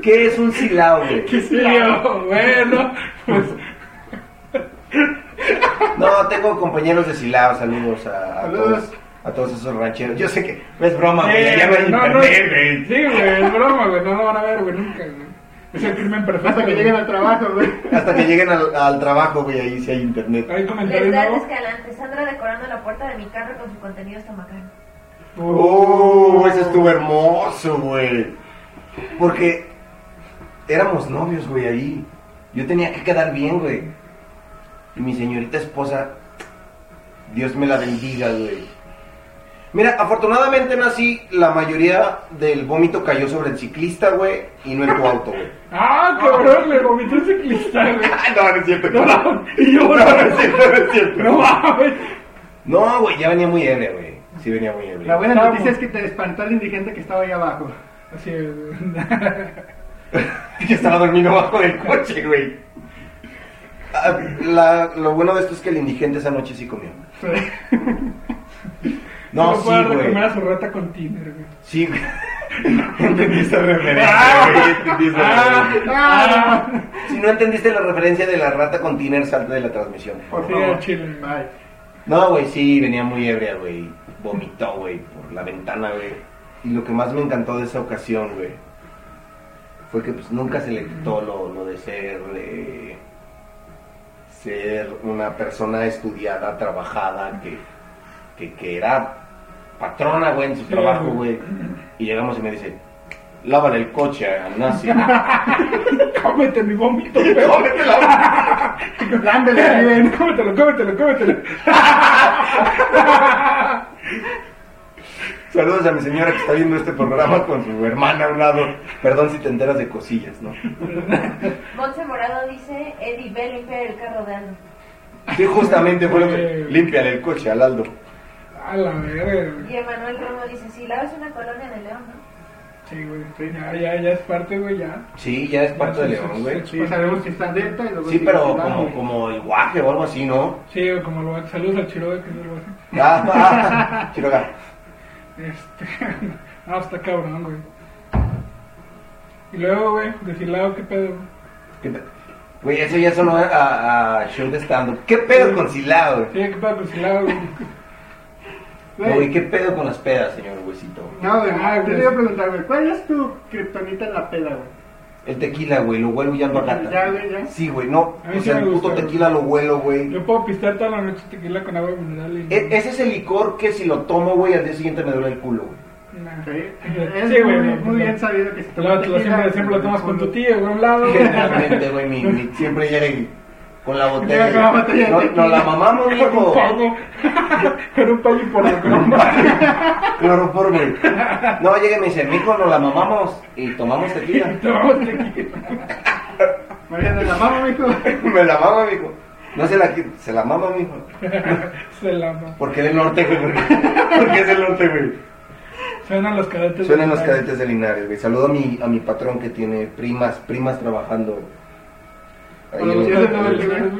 ¿Qué es un Silao, güey? ¿Qué sí, yo? Bueno, pues. No, tengo compañeros de Silao, saludos a, a Saludos. todos. A todos esos rancheros. Yo sé que no es broma, güey. eh, Ya ven no, no, güey. Sí, güey, es broma, güey. No lo van a ver, güey, nunca, güey. Es el crimen perfecto. Hasta que lleguen al trabajo, güey. Hasta que lleguen al, al trabajo, güey, ahí sí hay internet. ¿Hay comentarios Verdad nuevos? Escalante, Sandra decorando la puerta de mi carro con su contenido estomacano. ¡Oh! Ese estuvo hermoso, güey. Porque éramos novios, güey, ahí. Yo tenía que quedar bien, güey. Y mi señorita esposa, Dios me la bendiga, güey. Mira, afortunadamente nací, la mayoría del vómito cayó sobre el ciclista, güey, y no en tu auto, güey. Ah, cabrón, le vomitó el ciclista, güey. Ay, no, no es cierto. No, no, y yo, No, no es cierto, no es cierto. No mames. No, güey, ya venía muy ebria, güey. Sí venía muy ebria. La buena Estamos. noticia es que te espantó el indigente que estaba ahí abajo. Así es, que estaba dormido bajo del coche, güey. Ah, la- lo bueno de esto es que el indigente esa noche sí comió. No, lo sí, güey. comer a su rata con Tinder, güey. Sí, güey. Entendiste la referencia, güey. Entendiste la Ah, referencia. ah, Si no entendiste la referencia de la rata con tiner, salte de la transmisión. Por favor. chile. Bye. No, güey, sí, venía muy ebria, güey. Vomitó, güey, por la ventana, güey. Y lo que más me encantó de esa ocasión, güey, fue que pues nunca se le quitó lo, lo de ser, eh, ser una persona estudiada, trabajada, que, que, que era patrona, güey, en su Sí, trabajo, güey. Y llegamos y me dice, lávale el coche a Nazi. Cómete mi vómito, güey. Ándale, ahí ven. Cómetelo, cómetelo, cómetelo. Saludos a mi señora que está viendo este programa con su hermana a un lado. Perdón si te enteras de cosillas, ¿no? Monse Morado dice, Eddie, ve limpiar el carro de Aldo. Sí, justamente fue lo que... Límpiale el coche al Aldo. A la verga, güey. Y Emanuel Romo dice, si laves una colonia de León, ¿no? Sí, güey. Ya, ya, ya es parte, güey, ya. Sí, ya es parte de León, güey. Sí, Pues sabemos que está neta y luego Sí, pero como, como el guaje o algo así, ¿no? Sí, güey, como lo saludos al Chiroga que no lo hace. Ah, ah, Chiroga. Este. no, está cabrón, güey. Y luego, güey, decirlado, ¿qué pedo? güey? ¿Qué pe- Güey, eso ya sonó a, a show de stand ¿Qué pedo con Silado, güey? Sí, ¿qué pedo con Silado, güey? No, Güey, ¿qué pedo con las pedas, señor huesito? No, güey, Ah, te güey. iba a preguntar, güey, ¿cuál es tu kriptonita en la peda, güey? El tequila, güey, lo huelo ya no a Ya, güey, ya. Sí, güey, no. A mí O sí sea, me el puto gusta, tequila lo huelo, güey. Yo puedo pistear toda la noche tequila con agua mineral y... E- Ese es el licor que si lo tomo, güey, al día siguiente me duele el culo, güey. Nah. Sí, es Sí, güey, muy, no, muy bien sabido que si Lo, lo siempre, siempre lo tomas con tu tío, güey, a un lado. güey. Generalmente, güey, mi, mi- siempre llega y- con la botella. Con la no, tequila. no, la mamamos, Con un viejo. pago. Con un pago por que no Cloroformo. No, llega y me dice, mijo, nos la mamamos y tomamos tequila. Tomamos tequila. María de la mamá, mijo. me la mama, mijo. No se la quita, se la mama, mijo. Se la ma- Porque del norte, güey. Porque, es del norte, güey. Suenan los cadetes. Suenan los de- cadetes de Linares, güey. Saludo a mi, a mi patrón que tiene primas, primas trabajando. güey.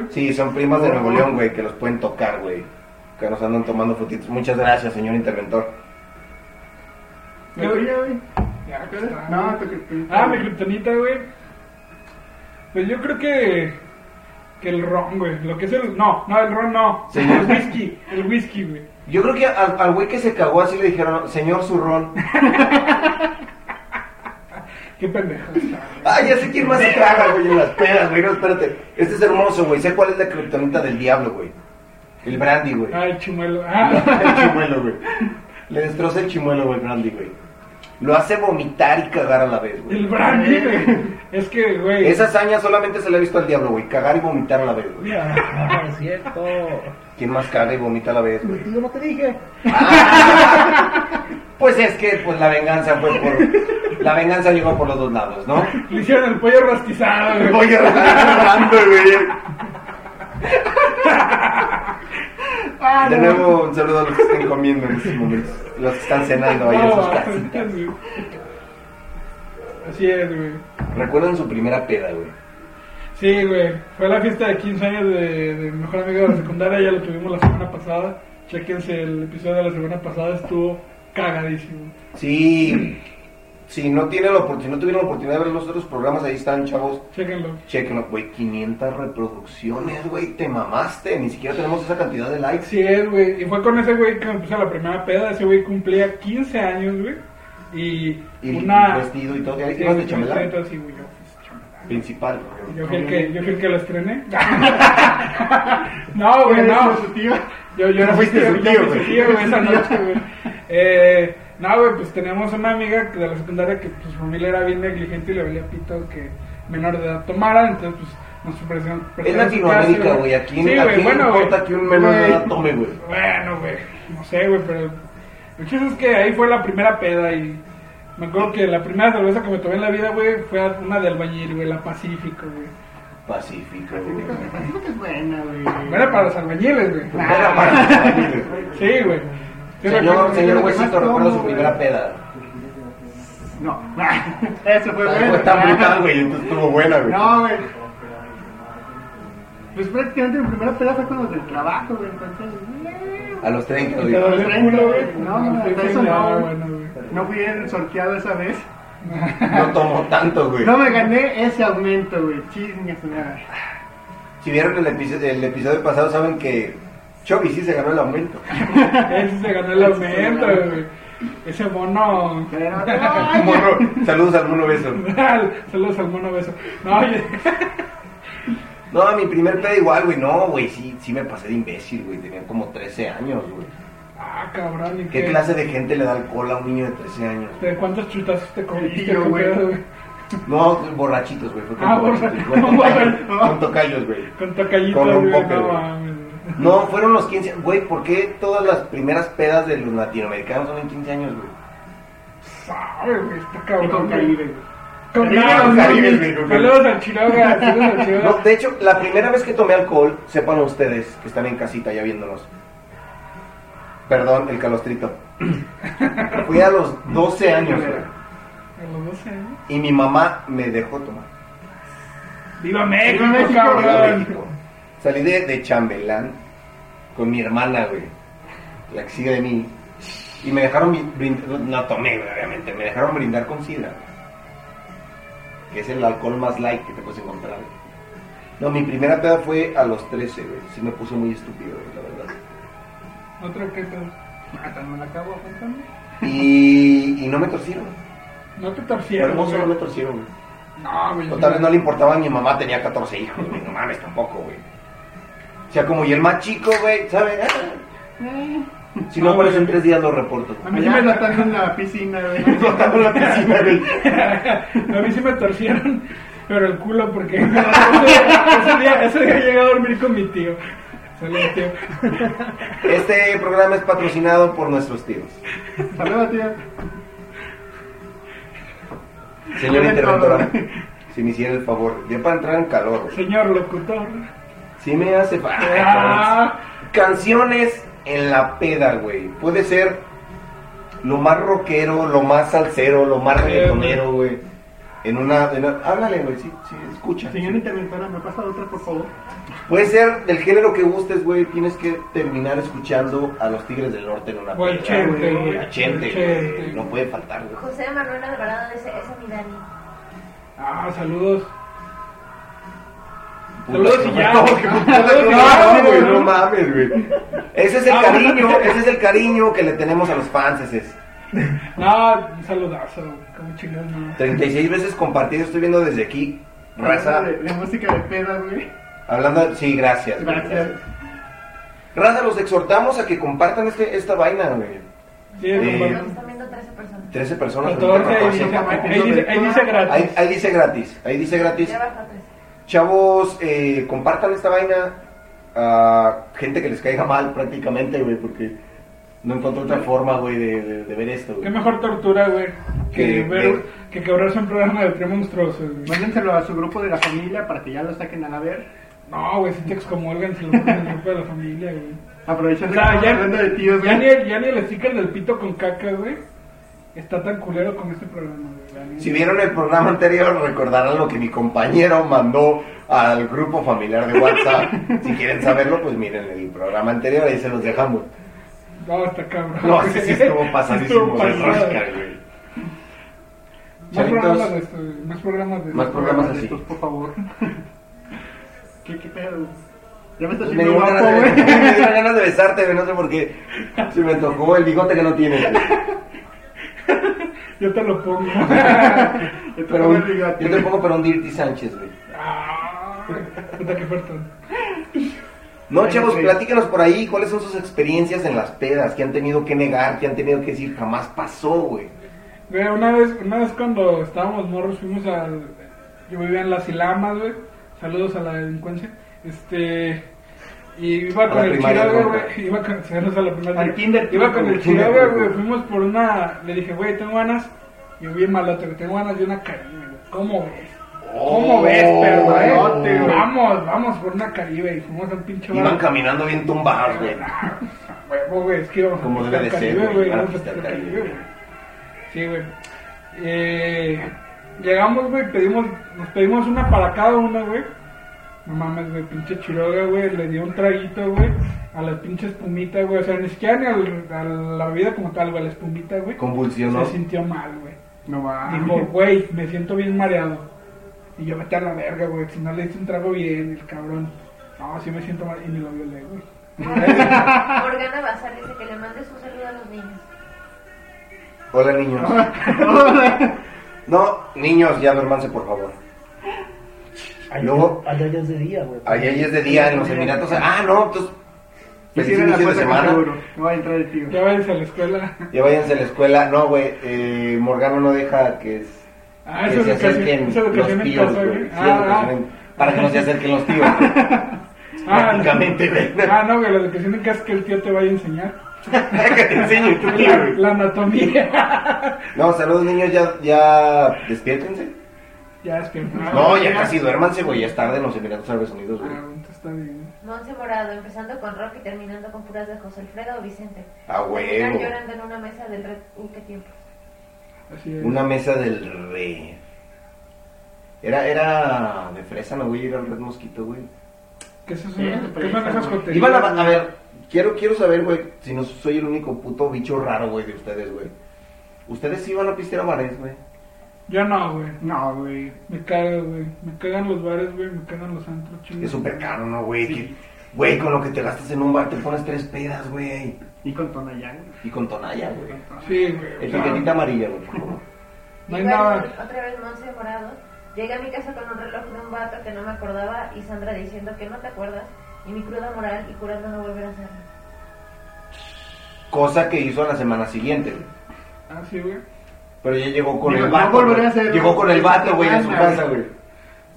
Sí, son primas de Nuevo León, güey, que los pueden tocar, güey. Que nos andan tomando fotitos. Muchas gracias, señor interventor. ¿La tuya, güey? Ya, está. No. Ah, mi güey. kriptonita, güey. Pues yo creo que. Que el ron, güey. Lo que es el. No, no, el ron no. Señor. El whisky. El whisky, güey. Yo creo que al al güey que se cagó así le dijeron, señor zurrón. Qué pendejo. Ah, ya sé quién más se caga, güey, en las pedas, güey. No, espérate. Este es hermoso, güey. Sé cuál es la criptonita del diablo, güey. El brandy, güey. Ah, el chimuelo. Ah, El chimuelo, güey. Le destroza el chimuelo, güey, brandy, güey. Lo hace vomitar y cagar a la vez, güey. el brandy, güey. Es que, güey. Esa hazaña solamente se la ha visto al diablo, güey. Cagar y vomitar a la vez, güey. Ah, es cierto. ¿Quién más caga y vomita a la vez, güey? Yo no te dije. Pues es que, pues la venganza fue por... La venganza llegó por los dos lados, ¿no? Le hicieron el pollo rostizado, güey. Oye, hablando, güey. De nuevo, un saludo a los que estén comiendo en estos momentos. Los que están cenando ahí en sus casitas. Así es, güey. Recuerdan su primera peda, güey. Sí, güey. Fue la fiesta de 15 años de, de mi mejor amigo de la secundaria. Ya lo tuvimos la semana pasada. Chequense el episodio de la semana pasada. Estuvo cagadísimo. Sí, si no, tienen la opor- si no tuvieron la oportunidad de ver los otros programas, ahí están, chavos. Chequenlo. Chequenlo, güey, 500 reproducciones, güey, te mamaste. Ni siquiera tenemos esa cantidad de likes. Así es, güey. Y fue con ese güey que me puse la primera peda. Ese güey cumplía 15 años, güey. Y, Y una. vestido y todo. Sí, ¿Ibas de güey, chamelán? vestido, sí, güey, yo, pues, chamelán. Principal. Yo fui el que, yo fui el que lo estrené. no, güey, no. Su tío. Yo, yo Tú fuiste yo su fui tío, su güey. tío, güey, esa noche, güey. Eh, no, güey, pues teníamos una amiga de la secundaria que pues, su familia era bien negligente y le valía pito que menor de edad tomara, entonces pues nos ofrecieron. Es Latinoamérica, güey. Aquí, sí, aquí bueno, importa que un menor de edad tome, güey. Bueno, güey, no sé, güey, pero el chiste es que ahí fue la primera peda y me acuerdo que la primera cerveza que me tomé en la vida, güey, fue una de albañil, güey, la Pacífico, güey. Pacífico, güey. Pacífico es buena, güey. Era para los albañiles, güey. Era para- Sí, güey. Sí, Señor, recuerdo- Huesito, tomo, su primera peda. No. Eso fue Fue bueno. tan brutal, güey, entonces estuvo buena, güey. No, güey. Pues prácticamente mi primera peda fue con los del trabajo, güey. Entonces, A los 30, Te güey. dolió el culo, güey. No, no, eso no. güey. no fui el sorteado esa vez. No tomó tanto, güey. No me gané ese aumento, güey. Chisme, su madre. Si vieron el episodio, el episodio pasado, saben que Chovy sí se ganó el aumento. Ese se ganó el aumento, güey. Ese mono. Pero, ay, Mono, saludos al mono beso. Saludos al mono beso. No. No, mi primer pedo igual, güey. No, güey, sí, sí me pasé de imbécil, güey. Tenía como 13 años, güey. Ah, cabrón. ¿y ¿Qué clase de gente le da alcohol a un niño de 13 años? ¿De cuántos chutazos te comiste? Qué güey. güey? No, borrachitos, güey. Ah, borrachitos. Con, tocayos, güey. Con tocallitos, Con un güey. poker, No güey. No, fueron los 15. Güey, ¿por qué todas las primeras pedas de los latinoamericanos son en 15 años, güey? Sabe, güey, está Y cabrón. con güey. Caribe, güey. Con Caribe, con güey, con Saludos al Chiroga, saludos al No, de hecho, la primera vez que tomé alcohol, sepan ustedes que están en casita ya viéndonos. Perdón, el calostrito. Fui a los 12 años, güey. A los 12 años. Y mi mamá me dejó tomar. ¡Viva México, Viva México, cabrón! México. Salí de, de chambelán con mi hermana, güey. La que sigue de mí. Y me dejaron brindar. No tomé, güey, obviamente. Me dejaron brindar con sidra. Que es el alcohol más light que te puedes encontrar. güey. No, mi primera peda fue a los 13, güey. Sí me puse muy estúpido, güey, la verdad. Otro que. Ah, también me la acabo apuntando. Y, y no me torcieron. No te torcieron. hermoso, no me torcieron, güey. No, güey. O tal vez no le importaba a mi mamá, tenía 14 hijos, güey. No mames, tampoco, güey. O sea, como y el más chico, güey, ¿sabes? Si no aparece en tres días, lo reporto. A mí sí me flotando en la piscina, güey. Flotando en la piscina, güey. A mí sí me torcieron, pero el culo porque ese día, ese día llegué a dormir con mi tío. Saludos, tío. Este programa es patrocinado por nuestros tíos. Saludos, tío. Señor interventora, si me hiciera el favor, ya para entrar en calor. Señor locutor. Sí me hace falta. Ah, Canciones en la peda, güey. Puede ser lo más rockero, lo más salsero, lo más reggaetonero, güey. En una, en una- Háblale, güey, sí, sí, escucha. Señora interventora, ¿me pasa otra, por favor? Puede ser del género que gustes, güey. Tienes que terminar escuchando a los Tigres del Norte en una O peda, Chente, güey. güey. A Chente, El Chente. güey. No puede faltar, güey. José Manuel Alvarado dice, esa es mi Dani. ah, saludos. Puta, Saludos y no, ya. mames, güey. Ese es el Ah, cariño, ese es el cariño que le tenemos a los fans, ese es. No, un saludazo, como chingados, no. 36 veces compartido, estoy viendo desde aquí. Raza, De, de música de pedas, güey. hablando de... Sí, gracias. güey, Gracias. Raza, los exhortamos a que compartan este, esta vaina, güey. Sí, Eh, están viendo 13 personas. 13 personas. 14, ahí 14. dice, ahí dice, ahí dice gratis. Ahí, ahí dice gratis, ahí dice gratis. Chavos, eh, compartan esta vaina a gente que les caiga mal prácticamente, güey, porque no encontré otra forma, güey, de, de- de ver esto, Qué güey. mejor tortura, güey, que Que- ver, que quebrarse un programa de tres monstruosos, güey. Mándenselo a su grupo de la familia para que ya lo saquen a la ver. No, güey, si te excomulgan, se lo ponen en el grupo de la familia, güey. Aprovechando O sea, ya, hablando de tíos, ya, güey. ni, ya ni le estican el pito con caca, güey. Está tan culero con este programa, neta. Si vieron el programa anterior, recordarán lo que mi compañero mandó al grupo familiar de WhatsApp. si quieren saberlo, pues miren el programa anterior, ahí se los dejamos. No, está cabrón. No, ese sí estuvo pasadísimo Estuvo de rosca, güey. Más Chavitos. programas de esto. Más programas de Más programas de así. estos, por favor. ¿Qué, qué pedo? Ya me está me haciendo dio guapo, ganas de, güey. me dieron ganas de besarte, no sé por qué. Se me tocó el bigote que no tienes. Yo te lo pongo. Yo te Pero pongo un- yo te pongo pero un Dirty Sánchez, güey. ah, que. No, chavos, sí. platícanos por ahí cuáles son sus experiencias en las pedas, que han tenido que negar, que han tenido que decir jamás pasó, güey. Güey, una vez, una vez cuando estábamos morros fuimos al... Yo vivía en Las Ilamas, güey. Saludos a la delincuencia. Este... Y iba A con el compa. güey. Iba con... A la primaria. Al kinder, Iba con el compa. güey. Fuimos por una... Le dije, güey, tengo ganas... Yo vi malote, güey. Tengo ganas de una caribe, güey. ¿Cómo ves? ¿Cómo Oh, ves, perro, eh? Vamos, vamos por una caribe. Y fuimos al pinche bar. Iban caminando bien tumbados, güey. Huevo, güey, es que íbamos Como a debe de ser, güey, a a Caribe. Güey. Sí, güey. Eh, llegamos, güey, pedimos, nos pedimos una para cada uno, güey. No mames, güey, pinche Chiroga, güey, le dio un traguito, güey, a la pinche espumita, güey. O sea, ni siquiera ni al- a la bebida como tal, güey, a la espumita, güey. Convulsionó. Se sintió mal, güey. No va. Dijo, güey, me siento bien mareado. Y yo, vete a la verga, güey, si no le diste un trago bien, el cabrón. No, sí me siento mal. Y me lo violé, güey. Morgana Bazar dice que le mandes un saludo a los niños. Hola, niños. No, niños, ya duérmanse, por favor. Allá, Luego- allá ya es de día, güey. Allá ya es de día en los Emiratos. Ah, no, entonces. Cierra la inicio de semana. No va a entrar el tío. Ya váyanse a la escuela. Ya váyanse a la escuela. No, güey, eh, Morgano no deja que, es- Ah, que se acerquen los tíos, güey. Ah, en- para que no se acerquen los tíos. ah, Prácticamente, güey. ah, no, güey, la educación en casa es que el tío te vaya a enseñar. que te enseñe tu tío, La, güey. la anatomía. No, saludos, niños, ya, ya despiértense. Ya despierta. No, ya casi duérmanse, güey. Ya es tarde en los Emiratos Árabes Unidos, güey. Ah, entonces está bien. Monse Morado, empezando con rock y terminando con puras de José Alfredo o Vicente. A Terminar huevo. llorando en una mesa del red. Uy, qué tiempo. Así es. Una mesa del rey. Era, era de fresa, no, güey. Era el Red Mosquito, güey. ¿Qué es eso? ¿Qué son esas? Iban a, a ver, quiero, quiero saber, güey, si no soy el único puto bicho raro, güey, de ustedes, güey. Ustedes sí van a pistear a bares, güey. Yo no, güey. No, güey. Me cago, güey. Me cagan los bares, güey. Me cagan los antros, chingos. Es súper caro, ¿no, güey? Güey, con lo que te gastas en un bar te pones tres pedas, güey. Y con Tonayán. Y con tonalla, güey. Sí, güey. Etiquetita amarilla, güey, por favor. No hay Igual, nada. Otra vez Monse Morado. Llegué a mi casa con un reloj de un vato que no me acordaba y Sandra diciendo que no te acuerdas y mi cruda moral y curando no volver a hacerlo. Cosa que hizo a la semana siguiente, güey. Ah, sí, güey. Pero ya llegó con Digo, el no vato. volveré güey. a hacer- Llegó con el vato, güey, a su casa, güey.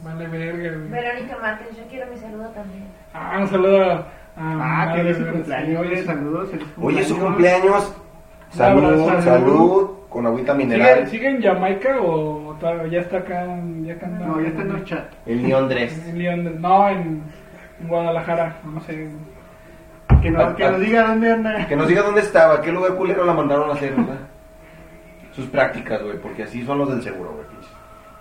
Vale, verga, güey. Verónica Márquez, yo quiero mi saludo también. Ah, un saludo a. Ah, que es su cumpleaños. Oye, saludos. feliz Oye, su cumpleaños. Salud, salud, con agüita ¿Sigue, mineral. ¿Sigue en Jamaica o, ya está acá? en- Ya canta, No, ya está en el chat. El Neon Dress. En León, no, en, en Guadalajara, no sé. Que, no, que nos diga dónde anda. Que nos diga dónde estaba, qué lugar culero la mandaron a hacer, ¿verdad? Sus prácticas, güey, porque así son los del seguro, güey.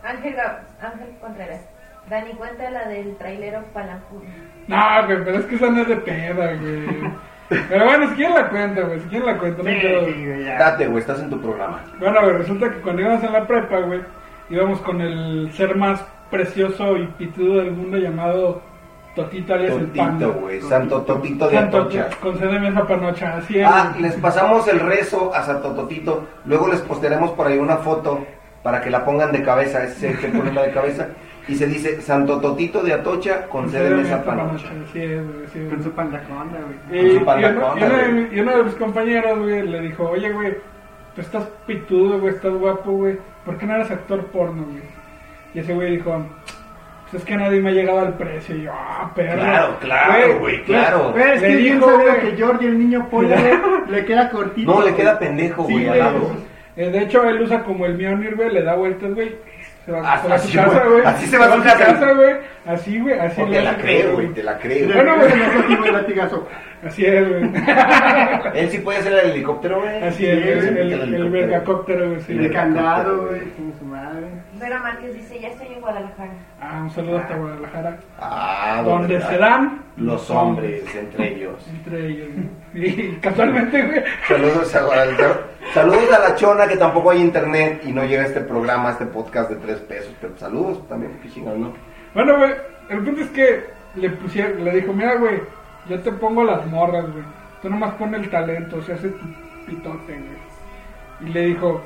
Ángel, Ángel Contreras. Dani, cuenta la del trailero Palancudo. No, güey, pero es que esa no es de peda, güey. Pero bueno, si quieren la cuenta, güey, si quieren la cuenta, no Sí, quiero- güey, ya. Date, güey, estás en tu programa. Bueno, güey, resulta que cuando íbamos en la prepa, güey, íbamos con el ser más precioso y pitudo del mundo llamado Totito alias el Panda. Totito, güey, Santo Totito de Santo, Atocha. concédeme esa panocha, así es. Ah, les pasamos el rezo a Santo Totito. Luego les postearemos por ahí una foto para que la pongan de cabeza. Ese que ponerla de cabeza. Y se dice Santo Totito de Atocha, concédeme esa panocha. Así es, güey, es. Con su pandaconda, güey. Y, Con su y pandaconda, uno, y uno de, güey. mi- y uno de mis compañeros, güey, le dijo, oye, güey, tú estás pitudo, güey, estás guapo, güey, ¿por qué no eres actor porno, güey? Y ese güey dijo, pues es que nadie me ha llegado al precio. Y yo, ah, perro. Claro, claro, güey, claro. Güey, es Le que bien dijo, que George, el niño pollo, güey, le queda cortito. No, le queda pendejo, Sí, güey, al güey. lado. Eh, de hecho, él usa como el Mjolnir, güey, le da vueltas, güey. Se va, se va a su así, casa, güey. Así se va a su casa. güey. Así, güey, así le te la creo, güey, te la creo. Le Bueno, güey. güey. el latigazo. Así es, güey. Él sí puede hacer el helicóptero, güey. Así es, Sí, el, sí, el, el güey. sí. El El candado, güey. güey. Como su madre. Vera Márquez dice, ya estoy en Guadalajara. Ah, un saludo hasta Guadalajara. Ah, Donde se dan los hombres, entre ellos. Entre ellos, güey. Y casualmente, güey. Saludos a Guadalajara. Saludos a la chona que tampoco hay internet y no llega este programa, este podcast de tres pesos. Pero saludos también, que chingados, ¿no? Bueno, güey, el punto es que le pusieron, le dijo, mira, güey, yo te pongo las morras, güey. Tú nomás pon el talento, se hace tu pitote, güey. Y le dijo,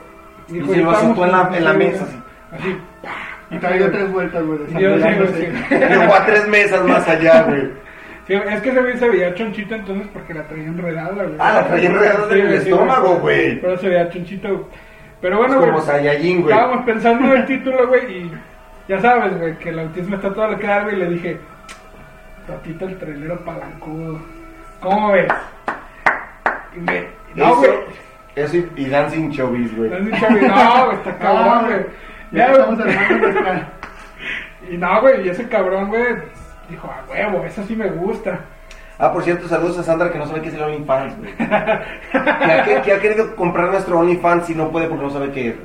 Y dijo, se lo "Estamos azotó en la- en la así, mesa, güey, Así, Y traigo tres vueltas, güey. Yo, sí. Llegó a tres mesas más allá, güey. Sí, es que ese güey se veía chonchito entonces porque la traía enredada, güey. Ah, la traía enredada en el estómago, güey. Pero se veía chonchito. Pero bueno, güey. como güey. Estábamos pensando en el título, güey, y ya sabes, güey, que el autismo está todo lo que da, güey, y le dije, Tatito el trailero palancudo. ¿Cómo ves? Y me, no, güey. eso y, Dancing Showbiz, güey. Un chavi- no, güey, está cabrón, Ah, güey. Ya Ya, estamos armando nuestra. Y no, güey, y ese cabrón, güey, dijo, a huevo, eso sí me gusta. Ah, por cierto, saludos a Sandra que no sabe qué es el OnlyFans, güey. que, ha, que- que ha querido comprar nuestro OnlyFans y no puede porque no sabe qué es.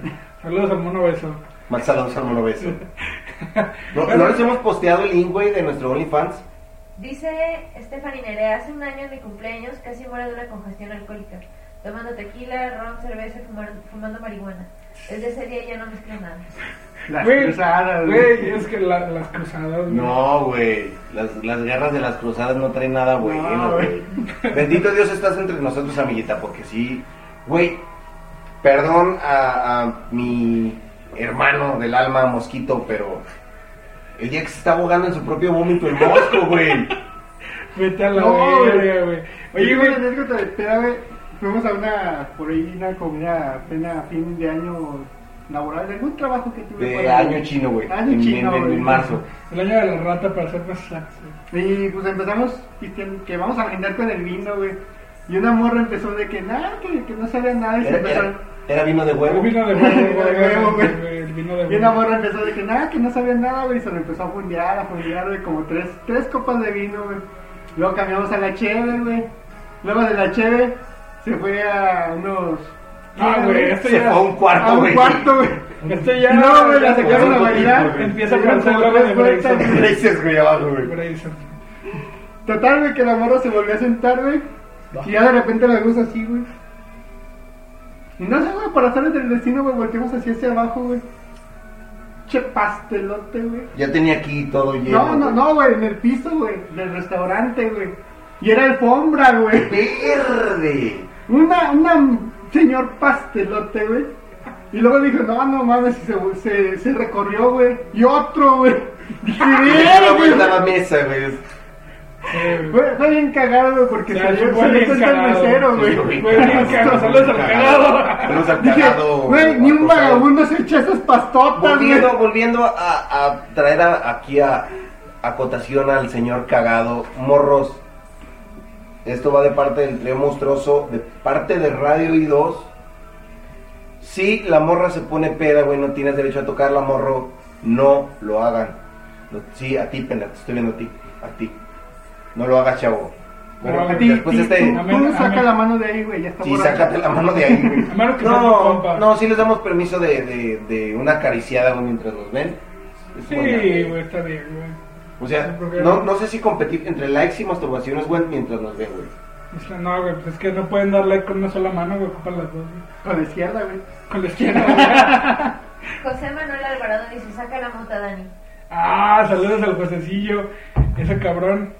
Saludos al mono beso. Más saludos al mono beso. ¿No, ¿no les hemos posteado el link, güey, de nuestro OnlyFans? Dice Stephanie Nerea, hace un año en mi cumpleaños casi muero de una congestión alcohólica, tomando tequila, ron, cerveza y fumar- fumando marihuana. Desde ese día ya no mezclo nada. Las Güey, cruzadas, Güey, es que la- las cruzadas, güey. No, güey. Las, las guerras de las cruzadas no traen nada bueno, No, güey. Bendito Dios estás entre nosotros, amiguita, porque sí. Güey, perdón a, a mi hermano del alma, Mosquito, pero el día que se está ahogando en su propio vómito el mosco, güey. Vete a la No, verga, güey. Oye, güey, güey. anécdota de peda, güey. Fuimos a una, por ahí, una comida pena fin de año laboral, de algún trabajo que tuve. De año chino, güey. Año En, chino, en- en güey. marzo. El año de la rata para ser más exacto. Y pues empezamos, que vamos a brindar con el vino, güey. Y una morra empezó de que nada, que, que no sabía nada. Y se Era, empezó era- era vino de huevo. vino de Vino de huevo, güey. Y una morra empezó de que nada, que no sabía nada, güey. Y se lo empezó a fundear, a fundear, güey, como tres, tres copas de vino, güey. Luego cambiamos a la cheve, güey. Luego de la cheve se fue a unos... Ah, güey, esto Se ya. fue a un A cuarto, un güey. cuarto, güey. Esto ya. No, güey, la sacaron a bailar. Empieza a logo de. Gracias, güey, abajo, güey. Total, güey, que la morra se volvió a sentar, güey. Y ya de repente la luz así, güey. Y no sé, güey, para estar del destino, güey, volteamos así hacia abajo, güey. Che pastelote, güey. Ya tenía aquí todo lleno. No, no, no, güey, en el piso, güey, del restaurante, güey. Y era alfombra, güey. Verde. Una, una señor pastelote, güey. Y luego dijo, no, no mames, y se, se, se recorrió, güey. Y otro, güey. Dije, Le dio la "Verga, vuelta a güey". la mesa, güey. Fue, fue bien cagado, güey, porque Ya, salió, fue salió bien cagado. mesero, güey. Fue bien cagado. Saludos al cagado. Saludos al cagado. güey, ni un vagabundo se echa esas pastotas, güey. Volviendo, volviendo a, a traer a- aquí a acotación al señor cagado. Morros. Esto va de parte del trío monstruoso, de parte de Radio I2. Si la morra se pone peda, güey, no tienes derecho a tocarla, morro. No lo hagan. No- sí, a ti, pena, te estoy viendo a ti. A ti. No lo hagas, chavo. Bueno, No, A ti, después ti, este... tú, tú saca la mano de ahí, güey, ya está Sí, borracho. sácate la mano de ahí, güey. A que No, no, sí les damos permiso de, de, de una acariciada güey, mientras nos ven. Es Sí, buena, güey, está bien, güey. O sea, no, no sé si competir entre likes y masturbación es bueno mientras nos ven, güey. No, güey, pues es que no pueden dar like con una sola mano, güey, ocupan las dos, güey. Con la izquierda, güey. Con la izquierda, güey. José Manuel Alvarado dice, saca la mota, Dani. Ah, saludos al juececillo, ese cabrón.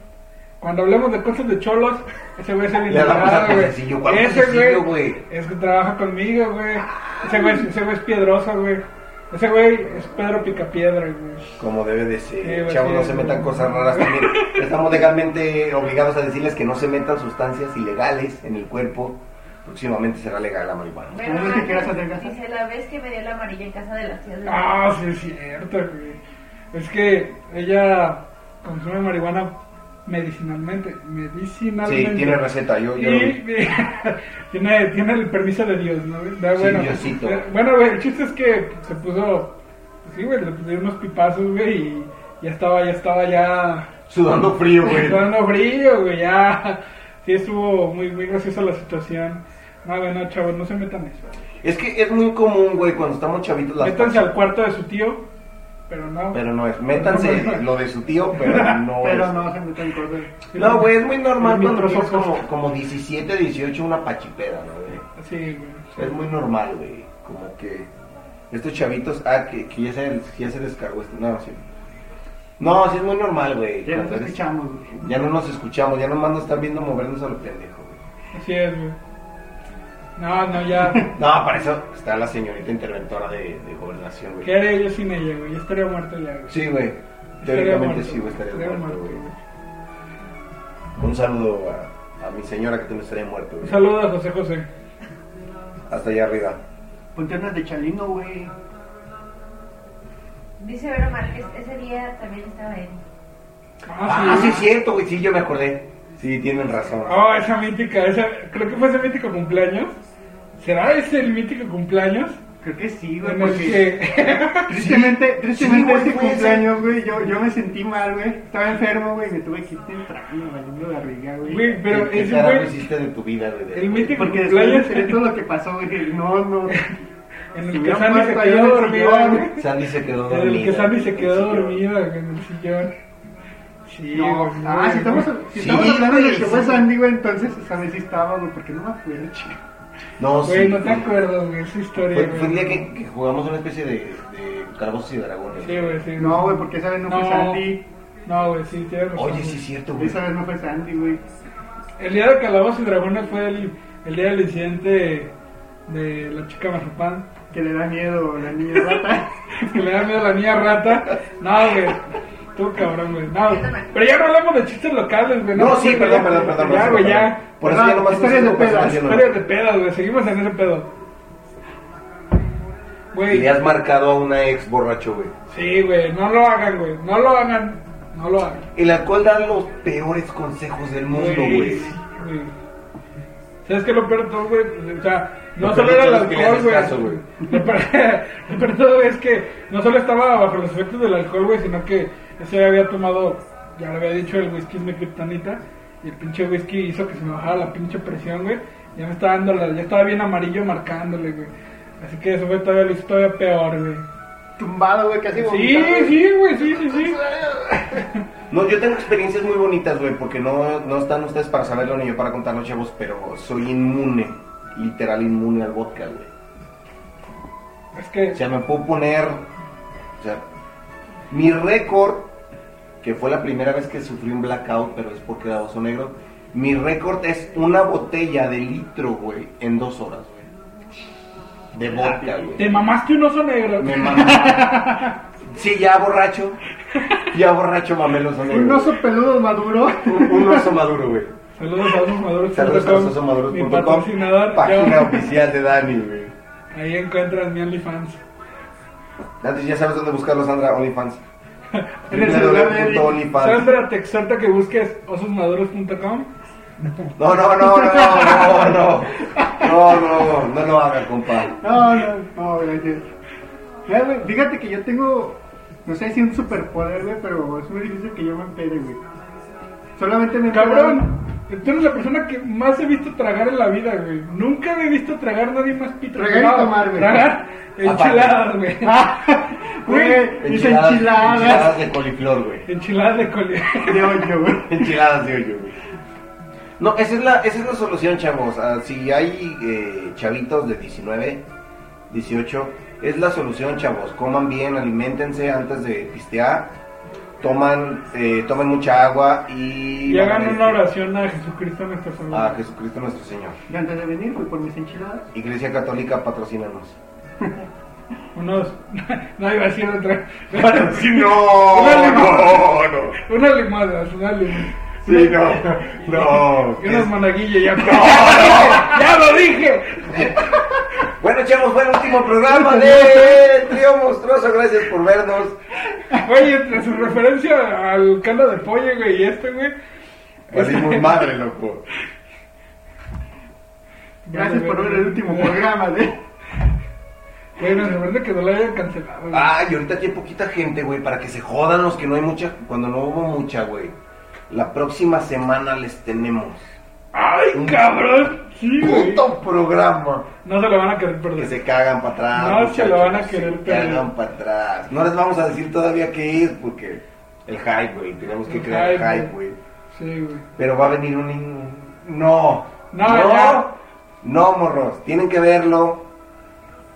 Cuando hablemos de cosas de cholos, ese güey es el ¿cuál Ese güey güey? es que trabaja conmigo, güey. Ese güey, ese güey es piedroso, güey. Ese güey es Pedro Picapiedra, güey. Como debe de ser. Sí, güey, Chavos, sí, no se metan cosas raras también. Estamos legalmente obligados a decirles que no se metan sustancias ilegales en el cuerpo. Próximamente será legal la marihuana. Bueno, ¿Cómo es que quieras adelgazar? dice, la vez que me dio la amarilla en casa de las tías de Ah, sí, es cierto, güey. Es que ella consume marihuana medicinalmente. Medicinalmente. Sí, tiene receta. Yo, yo Y tiene, tiene el permiso de Dios, ¿no? Da, Sí, bueno, Diosito. eh, bueno, güey, el chiste es que se puso, pues sí, güey, le pusieron unos pipazos, güey, y ya estaba, ya estaba ya sudando frío, güey. dando frío, güey, ya. Sí, estuvo muy, muy graciosa la situación. No, güey, no, chavos, no se metan eso. Es que es muy común, güey, cuando estamos chavitos las Métanse al cuarto de su tío, pero no. Pero no es. Métanse No, no, no. lo de su tío, pero no Pero es. no se metan cosas. No, güey, es muy normal cuando trozos. como, como 17, 18, una pachipeda, ¿no, güey? Sí, güey. sí. Es muy normal, güey. Como que estos chavitos, ah, que, que ya, se, ya se descargó esto. No, sí. No, sí es muy normal, güey. Ya nos escuchamos, güey. Ya no nos escuchamos, ya nomás nos están viendo movernos a lo pendejo, güey. Así es, güey. No, no, ya. No, para eso está la señorita interventora de, de gobernación, ¿Qué güey. haría yo sin ella, güey? Ya estaría muerto ya, güey. Sí, güey. Teóricamente sí, güey, estaría estaría muerto, muerto, güey. Un saludo a, a mi señora que también estaría muerto, Un güey. saludo a José José. Hasta allá arriba. Ponte unas de Chalino, güey. Dice Vero Márquez, ese día también estaba él. Ah, sí, es cierto, güey. Sí, yo me acordé. Sí, tienen razón. Oh, esa mítica, esa, creo que fue ese mítico cumpleaños. ¿Será ese el mítico cumpleaños? Creo que sí, güey, En porque que... tristemente, Sí, tristemente ese. cumpleaños, güey, yo, yo me sentí mal, güey. Estaba enfermo, güey, me tuve que ir temprano, valiendo la riga, güey. Güey, pero ¿Qué, ese güey, hiciste de tu vida, güey? el mítico Porque cumpleaños de todo lo que pasó, güey, no, no. en el que Sandy se quedó en dormida, güey. Sandy se quedó En dormida. el que Sandy se en quedó dormida en el sillón. Sí, No, ah, si estamos, si Sí, estamos hablando de que fue. Sandy, güey, entonces vez sí estaba, güey, porque no me acuerdo, chico. No, sí. Güey, no te acuerdas, güey, esa historia, Fue, güey. fue el día que, que jugamos una especie de, de calabozos y dragones. Sí, güey, sí. No, güey, porque esa vez no, fue Sandy. No, güey, sí, tienes razón. Oye, sí es cierto, güey. Esa vez no fue Sandy, güey. El día de Calabozos y Dragones fue el, el día del incidente de la chica Mazapán. Que le da miedo la niña rata. que le da miedo a la niña rata. No, güey. Tú cabrón, güey. No, pero ya no hablamos de chistes locales, güey. No, sí, porque perdón, perdón, perdón. Ya, güey, ya. Por eso ya nomás Historias de pedas, Historias de pedas, güey. Seguimos en ese pedo. Y Güey. le has marcado a una ex borracho, güey. Sí, güey. No lo hagan, güey. No lo hagan. No lo hagan. El alcohol da los peores consejos del mundo, güey. ¿Sabes qué lo peor todo, güey? O sea, no Lo solo era el alcohol, güey. Lo peor, todo es que no solo estaba bajo los efectos del alcohol, güey, sino que ese había tomado, ya lo había dicho, el whisky es mi kriptonita. Y el pinche whisky hizo que se me bajara la pinche presión, güey. Ya me estaba dando la, ya estaba bien amarillo marcándole, güey. Así que eso fue todavía, lo hizo todavía peor, güey. Tumbado, güey, casi Sí, vomitado. sí, güey, sí, sí, sí. No, yo tengo experiencias muy bonitas, güey, porque no, no están ustedes para saberlo ni yo para contarlo, chavos, pero soy inmune, literal inmune al vodka, güey. Es que, O sea, me puedo poner, o sea, mi récord, que fue la primera vez que sufrí un blackout, pero es porque era oso negro, mi récord es una botella de litro, güey, en dos horas, güey. De vodka, te güey. mamaste un oso negro. Me mamá. Sí, ya borracho. Ya borracho mamé el oso negro. Un oso peludo maduro. Un, un oso maduro, güey. Saludos a Osos Maduros. Saludos a Mi osomaduros.com, patrocinador. Página Yo- oficial de Dani, güey. Ahí encuentras mi OnlyFans. Antes ya sabes dónde buscarlo, Sandra, OnlyFans. En el celular de. Sandra te exhorta que busques ososmaduros.com. No, no, no, no, no, no. No, no, no lo haga, compa. No, no, no, gracias. Ya, güey, Fíjate que yo tengo, no sé si un superpoder, güey, pero es muy difícil que yo me empede, güey. Solamente me he Cabrón, tú eres la persona que más he visto tragar en la vida, güey. Nunca me he visto tragar a nadie más pito. Tragar y No, tomar, güey. Tragar enchiladas, güey. Güey, mis Enchiladas, enchiladas. enchiladas de coliflor, güey. Enchiladas de coli. De hoyo, güey. Enchiladas de hoyo, güey. No, esa es la, esa es la solución, chavos. Ah, si hay eh, chavitos de 19, 18, es la solución, chavos. Coman bien, alimentense antes de pistear. Toman, eh, tomen mucha agua y... Y hagan una oración a Jesucristo nuestro A Salvador. Jesucristo nuestro Señor. Y antes de venir fui por mis enchiladas. Iglesia Católica, patrocínanos. Unos. No iba a decir otra. no, Una no, limosna. no. Una limosna, una limosna. Sí, no, no. Y unos Es- monaguillos ya. ¡Ya lo dije! Bueno, chavos, fue el último programa de Trío Monstruoso. Gracias por vernos. Oye, entre su referencia al caldo de pollo, güey, y este, güey. Valimos madre, loco. Gracias por ver el último programa de. Güey, me sorprende que no lo hayan cancelado. güey. Ay, y ahorita aquí hay poquita gente, güey, para que se jodan los que no hay mucha, cuando no hubo mucha, güey. La próxima semana les tenemos ¡Ay, un cabrón! Sí, puto programa. No se lo van a querer Que perder. se cagan para atrás. No se lo van a se querer perder. cagan para atrás. No les vamos a decir todavía qué es, porque el hype, güey. Tenemos que El crear hype, hype, güey. Sí, güey. Pero va a venir un... in- No. No, no. ya. No, morros. Tienen que verlo.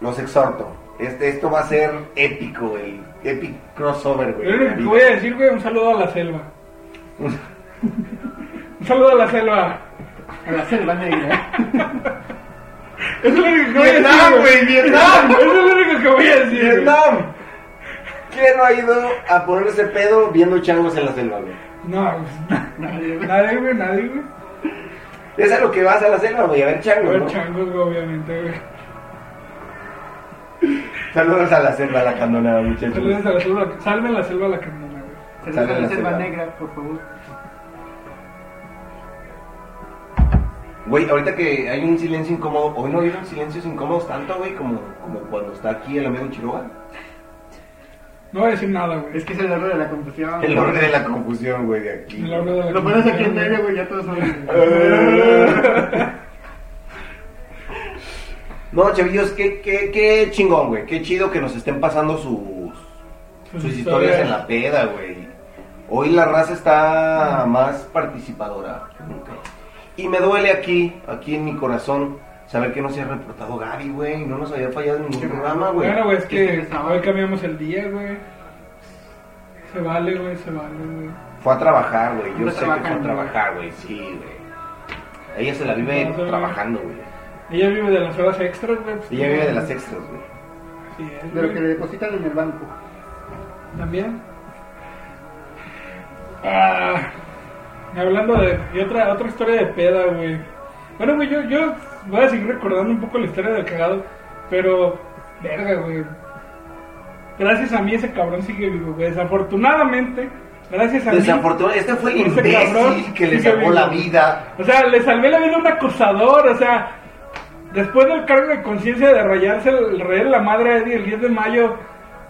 Los exhorto. Este, esto va a ser épico, el epic crossover, güey. Que voy a decir, güey, un saludo a la selva. Un saludo a la selva. A la selva negra. Es lo único que voy a decir. Vietnam, güey, Vietnam. Es lo único que voy a decir. Vietnam. ¿Quién no ha ido a ponerse pedo viendo changos en la selva, güey? No, pues, Nadie, güey. nadie, güey, nadie, güey. Es a lo que vas a la selva, güey, a ver A changos, ver, ¿no? changos, güey, obviamente, güey. Saludos a la selva, a la candonada, muchachos. Saludos a la selva. Salve la selva a la carnona, güey. Saludos Sale a la la selva selva. negra, por favor. Güey, ahorita que hay un silencio incómodo, hoy no vieron silencios incómodos tanto, güey, como, como cuando está aquí el amigo Chiroga. No voy a decir nada, güey. Es que es el orden de la confusión. El orden de la confusión, güey, de aquí. El orden de la Lo pones aquí en medio, güey, ya todos saben. No, chavillos, qué, qué, qué chingón, güey. Qué chido que nos estén pasando sus, Sus sus historias historias. en la peda, güey. Hoy la raza está más participadora que nunca. Y me duele aquí, aquí en mi corazón, saber que no se ha reportado Gaby, güey. No nos había fallado en ningún programa, güey. Bueno, güey, es ¿Qué que hoy cambiamos el día, güey. Se vale, güey, se vale, güey. Fue a trabajar, güey. Yo sé que fue a trabajar, güey. Sí, güey. Ella se la vive No, trabajando, güey. Ella vive de las horas extras, güey. pues, Ella vive de las extras, güey. Es, De lo que le depositan en el banco. También. Ah, hablando de y otra otra historia de peda, güey. Bueno, güey, yo, yo voy a seguir recordando un poco la historia del cagado, pero verga, güey. Gracias a mí ese cabrón sigue vivo, güey. Desafortunadamente, gracias a mí. Desafortunadamente, este fue el imbécil que le salvó la vida. O sea, le salvé la vida a un acosador, o sea, después del cargo de conciencia de rayarse el rey de la madre a Eddie el 10 de mayo,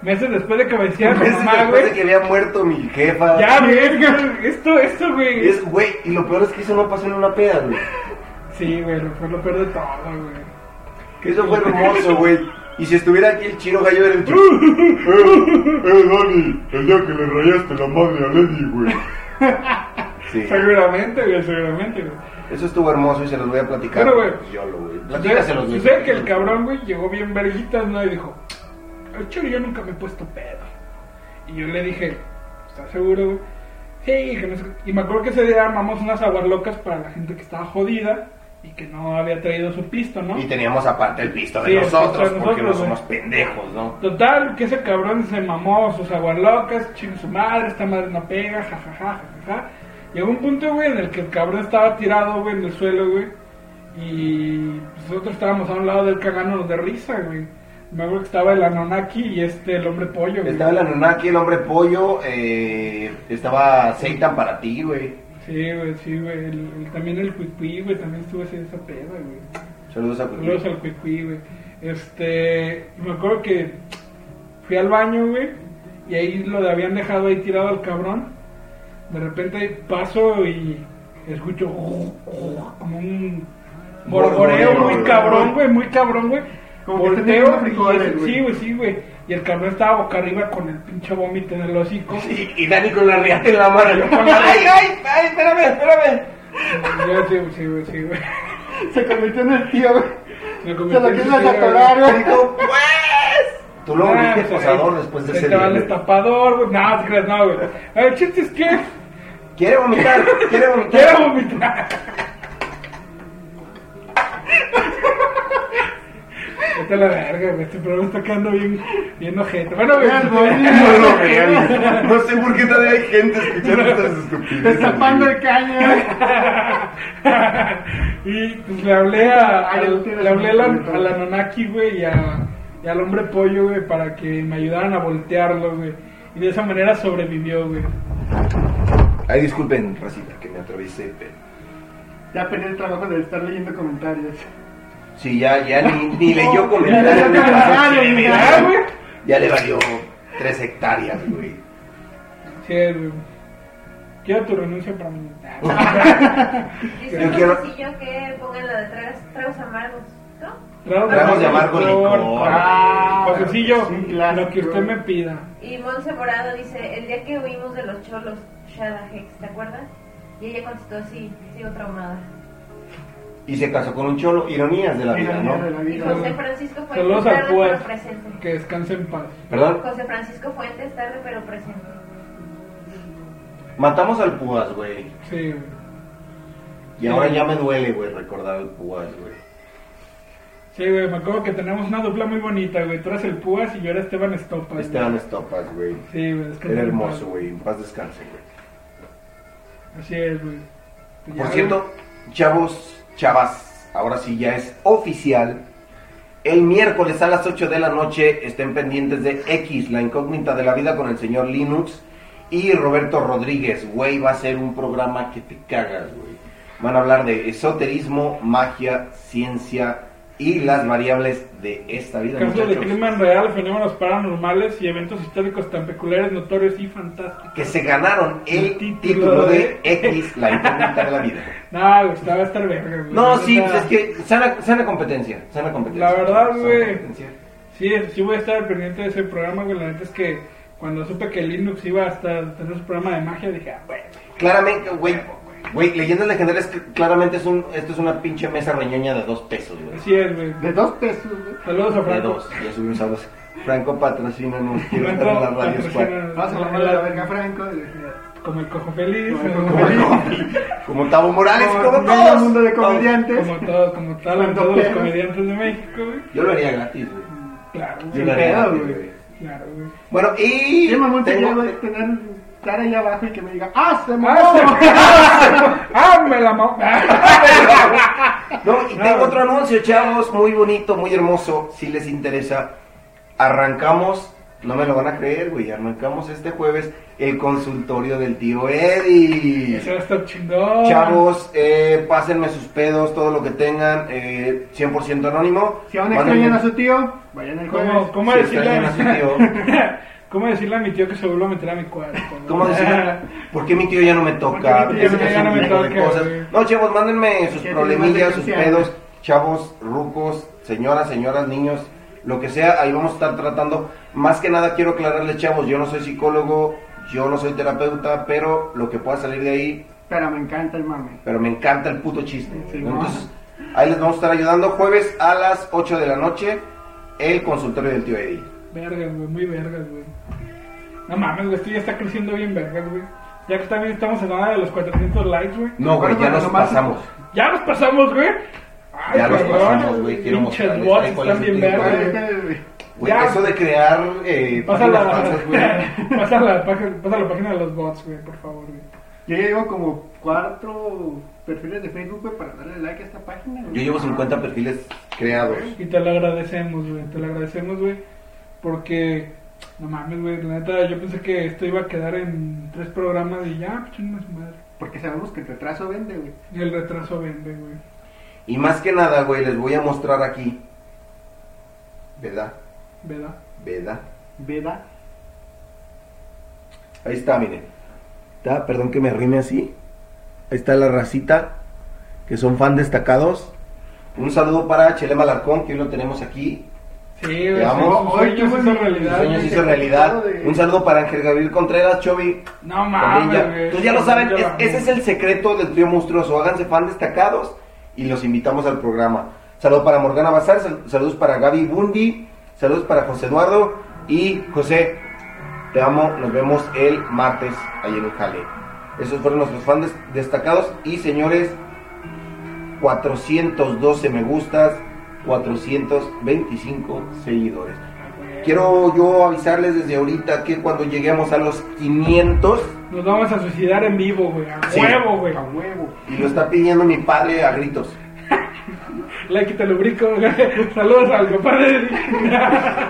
meses después de que venciera a su Meses mamá, después güey. de que había muerto mi jefa. Ya, verga, esto, esto, güey. Es, güey, y lo peor es que eso no pasó en una peda, güey. Sí, güey, lo- fue lo peor de todo, güey. Que eso fue hermoso, güey. Y si estuviera aquí el Chiro Gallo era el Chiro. eh, eh, Dani, el día que le rayaste la madre a Lady, güey. Sí. Seguramente, güey, seguramente, güey. Eso estuvo hermoso y se los voy a platicar. Bueno, güey. Yo lo, güey. Platícaselos, güey. sucede que el cabrón, güey, llegó bien verguitas, ¿no? Y dijo, el choro yo nunca me he puesto pedo. Y yo le dije, ¿estás seguro? Sí, que no sé qué". Y me acuerdo que ese día armamos unas aguas locas para la gente que estaba jodida y que no había traído su pisto, ¿no? Y teníamos aparte el pisto de Sí, nosotros, porque no nosotros, somos güey. pendejos, ¿no? Total, que ese cabrón se mamó sus aguas locas, chingó su madre, esta madre no pega, jajaja, jajaja. Llegó un punto, güey, en el que el cabrón estaba tirado, güey, en el suelo, güey. Y nosotros estábamos a un lado del cagándonos de risa, güey. Me acuerdo que estaba el Anonaki y este, el hombre pollo, güey. Estaba el Anunnaki, el hombre pollo, eh, estaba Seitan para ti, güey. Sí, güey, sí, güey. El- el- también el Cuicuí, güey, también estuvo ese- esa peda, güey. Saludos a Saludos al Cuicuí, güey. Este, me acuerdo que fui al baño, güey, y ahí lo habían dejado ahí tirado al cabrón. De repente paso y escucho como un borboreo muy cabrón, güey, muy cabrón, güey. Como que Volteo y frijoles, ese- güey. sí, güey, sí, güey. Y el cabrón estaba boca arriba con el pinche vómito en el hocico. Sí, y Dani con la riata en la mano. Yo con la- ¡Ay, ay, ay, espérame, espérame! Yo, sí, sí, güey, sí, güey. Se convirtió en el tío, güey. Se convirtió lo quiso ese, atorar, güey. Dijo, pues. Tú luego Ah, viste pues, posador ahí- después de ese el día, güey. destapador, güey. No, te creas, no, güey. El chiste es que Quiere vomitar, quiere vomitar. quiero vomitar. Vete a la verga, güey. Este programa está quedando bien, bien ojete. Bueno, güey. No lo vean. No sé por qué todavía hay gente escuchando estas estupideces. Destapando el caño. y pues le hablé a, al- le hablé poquito. al Anonaki, güey, y, a- y al hombre pollo, güey, para que me ayudaran a voltearlo, güey. Y de esa manera sobrevivió, güey. Ay, disculpen, Racita, que me atravesé. pero- Ya perdí el trabajo de estar leyendo comentarios. Sí, ya, ya ni, ni leyó comentarios. Ya le valió tres hectáreas, güey. Sí, güey. Quiero tu renuncia para mí. Dice Yo un quiero- sencillo que pongan la de tragos, tragos amargos. ¿No? Tragos de amargo licor. Ah, un clásico. lo que usted me pida. Y Monse Morado dice, el día que huimos de los cholos, Shada Hex, ¿te acuerdas? Y ella contestó, sí, sigo traumada. Y se casó con un cholo. Ironías de la vida, de ¿no? la vida. José Francisco Fuentes, Saludos tarde pero presente. Que descanse en paz. Perdón. José Francisco Fuentes, tarde pero presente. Matamos al Púas, güey. Sí, güey. Y ahora ya me duele, güey, recordar al Púas, güey. Sí, güey, me acuerdo que tenemos una dupla muy bonita, güey. Tú eras el Púas y yo era Esteban Estopa. Esteban Estopas, güey. Sí, güey, descansa Era en hermoso, güey. En paz descanse, güey. Así es, güey. Por ya, cierto, chavos, chavas, ahora sí ya es oficial. El miércoles a las 8 de la noche estén pendientes de X, la incógnita de la vida con el señor Linux y Roberto Rodríguez. Güey, va a ser un programa que te cagas, güey. Van a hablar de esoterismo, magia, ciencia y las variables de esta vida, Casos de muchachos. crimen real, fenómenos paranormales y eventos históricos tan peculiares, notorios y fantásticos. Que se ganaron el El título título de de- X, la incógnita de la vida. No, a estar verga. No, sí, pues es que sana, sana competencia, sana competencia. La verdad, güey. Sí, sí voy a estar pendiente de ese programa, güey. La neta es que cuando supe que Linux iba a estar, tener su programa de magia, dije, ah, bueno. Claramente, güey, Güey, leyendas legendarias que claramente es un, esto es una pinche mesa reñoña de dos pesos, güey. Así es, güey. De dos pesos, güey. Saludos a De Franco. dos, ya subimos a dos. Franco patrocina, no quiero estar Franco, en la radio squad. a la mano de la verga, Franco. Como el cojo feliz. Como el o- Cojo Feliz. Como Tavo Morales, Como como todos. mundo de comediantes. Como todos, como tal, todos los comediantes de México, güey. Yo lo haría gratis, güey. Claro, Yo lo haría gratis, güey. Claro, güey. Bueno, y. Qué mamón tener estar ahí abajo y que me diga, ¡ah, se me ¡Ah, ¡Ah, me la No, y tengo otro anuncio, chavos, muy bonito, muy hermoso, si les interesa. Arrancamos, no me lo van a creer, güey, arrancamos este jueves el consultorio del tío Eddie. Eso va a estar chingón. Chavos, eh, pásenme sus pedos, todo lo que tengan, eh, 100% anónimo. Si aún extrañan a su tío, vayan el ¿Cómo, jueves. cómo Si decirle a su tío. ¿Cómo decirle a mi tío que se vuelva a meter a mi cuarto? ¿Cómo decirle? ¿Por qué mi tío ya no me toca? ¿Por qué mi tío ya no me toca, cosas. No, chavos, mándenme sus problemillas, sus pedos, chavos, rucos, señoras, señoras, niños, lo que sea, ahí vamos a estar tratando. Más que nada quiero aclararles, chavos, yo no soy psicólogo, yo no soy terapeuta, pero lo que pueda salir de ahí, Pero me encanta el mame. pero me encanta el puto chiste. Entonces, ahí les vamos a estar ayudando jueves a las 8 de la noche, el consultorio del tío Eddie. Vergas, güey, muy vergas, güey. No mames, güey, esto ya está creciendo bien vergas, güey. Ya que también estamos en la hora de los 400 likes, güey. No, güey, ya nos pasamos. Ya nos pasamos, güey. Ay, Ya los pasamos, güey, quiero mostrarles bots cuál están es el güey. eso de crear eh, Pasa páginas la, falsas, güey. pasa, la página, pasa la página de los bots, güey, por favor, güey. Yo ya llevo como cuatro perfiles de Facebook, güey, para darle like a esta página. güey. Yo llevo 50 perfiles creados. Y te lo agradecemos, güey. Te lo agradecemos, güey. Porque, no mames, güey. La neta, yo pensé que esto iba a quedar en tres programas y ya, pues chingas madre. Porque sabemos que el retraso vende, güey. Y el retraso vende, güey. Y más que nada, güey, les voy a mostrar aquí. ¿Verdad? ¿Verdad? ¿Verdad? ¿Verdad? Ahí está, miren. Está, perdón que me rime así. Ahí está la racita, que son fan destacados. Un saludo para Chele Malarcón, que hoy lo tenemos aquí. Sí, Hoy se hizo realidad. sueños güey. hizo realidad. de- Un saludo para Ángel Gabriel Contreras, Chovy. No mames. Entonces ya lo saben, Yo es- ese es el secreto del trío monstruoso. Háganse fan destacados y los invitamos al programa. Saludos para Morgana Bazar, sal- saludos para Gaby Bundi, saludos para José Eduardo y José, te amo, nos vemos el martes ahí en Jale. Esos fueron nuestros fans des- destacados y señores, 412 me gustas, 425 seguidores. Quiero yo avisarles desde ahorita que cuando lleguemos a los 500 Nos vamos a suicidar en vivo, güey. A Sí. huevo, güey. A huevo. Y lo está pidiendo mi padre a gritos. Like y te lubrico. Saludos al compadre.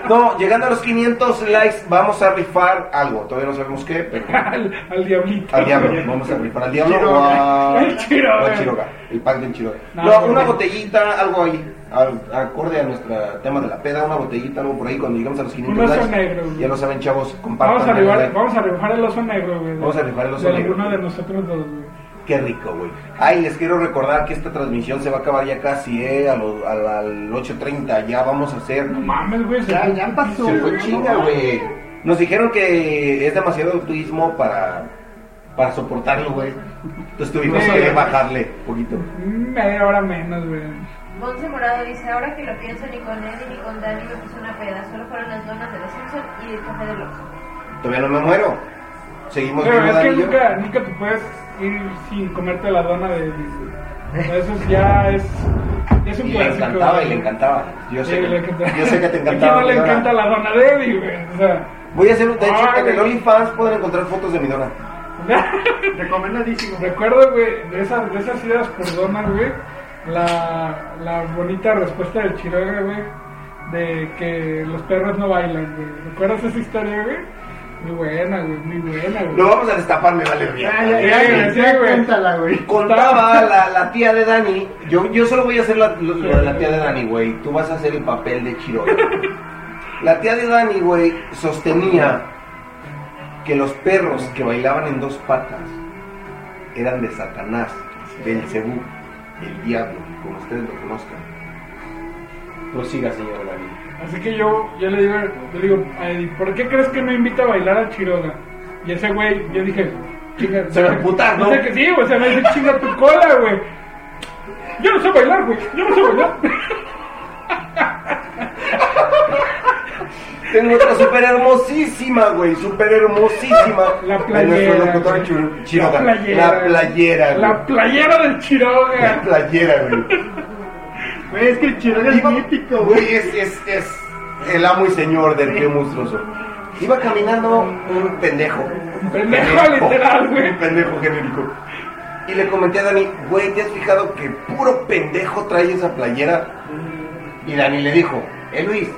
No, llegando a los 500 likes, vamos a rifar algo. Todavía no sabemos qué, pero al, al diablito. al diablo. Vamos a rifar al diablo o a. El Chiroga. o al Chiroga. El pack del Chiroga. No, una botellita, algo ahí. al- acorde a nuestro tema de la peda, una botellita, algo por ahí. Cuando llegamos a los 500 Un oso likes, negro, ya lo saben, chavos. Compartan. Vamos a, rifar, vamos a rifar el oso negro, güey. Vamos a rifar el oso de negro, güey. de nosotros dos, güey. Qué rico, güey. Ay, les quiero recordar que esta transmisión se va a acabar ya casi, ¿eh? A lo- al, al 8.30. Ya vamos a hacer. No mames, güey. Ya, ya pasó, Se fue chinga, güey. Nos dijeron que es demasiado turismo para, para soportarlo, güey. Entonces tuvimos que bajarle un poquito. Media hora menos, güey. Monse Morado dice, ahora que lo pienso, ni con él ni con Dani me puse una peda, solo fueron las donas de los Simpson y el café del Oxxo. Todavía no me muero. Seguimos Pero viendo es que Dani y yo. nunca, nunca te puedes ir sin comerte la dona de güey. Eso ya es, es un Y le clásico. encantaba güey. y le encantaba. Yo sé, Sí, que, le encantaba. yo sé que te ¿A quién encantaba. no le encanta la dona de Eddie, güey? O sea, Voy a hacer, de hecho, Ay, en el. OnlyFans pueden encontrar fotos de mi dona. Recomendadísimo. recuerdo, güey, de esas, de esas idas por dona, güey, la, la bonita respuesta del Chiroga, güey, de que los perros no bailan, güey. ¿Recuerdas esa historia, güey? Muy buena, güey, muy buena, güey. Lo vamos a destapar, me vale Ya, riata. ya, Sí, ya, sí, ya, cuéntala, güey. Contaba la, la tía de Dani. Yo, yo solo voy a hacer la, lo- lo de la tía de Dani, güey. Tú vas a hacer el papel de Chiroga. La tía de Dani, güey, sostenía que los perros que bailaban en dos patas eran de Satanás, del Cebú, el diablo, como ustedes lo conozcan. Prosiga, señor Dani. Así que yo, yo le digo, le digo a Eddie, ¿por qué crees que no invita a bailar a Chiroga? Y ese güey, yo dije, Chinga, Se va a emputar, ¿no? Dice que sí, güey, se me dice chinga tu cola, güey. Yo no sé bailar, güey. Yo no sé bailar. Tengo otra súper hermosísima, güey. Súper hermosísima. La playera, Chiroga. La playera. La playera, güey. La playera del La Chiroga. playera, güey. Güey, es que el Chiroga es mítico, güey. Es, es, es el amo y señor del qué monstruoso. Iba caminando un pendejo. Un pendejo, literal, güey. Un pendejo genérico. Y le comenté a Dani, güey, ¿te has fijado que puro pendejo trae esa playera? Y Dani le dijo, eh Luis,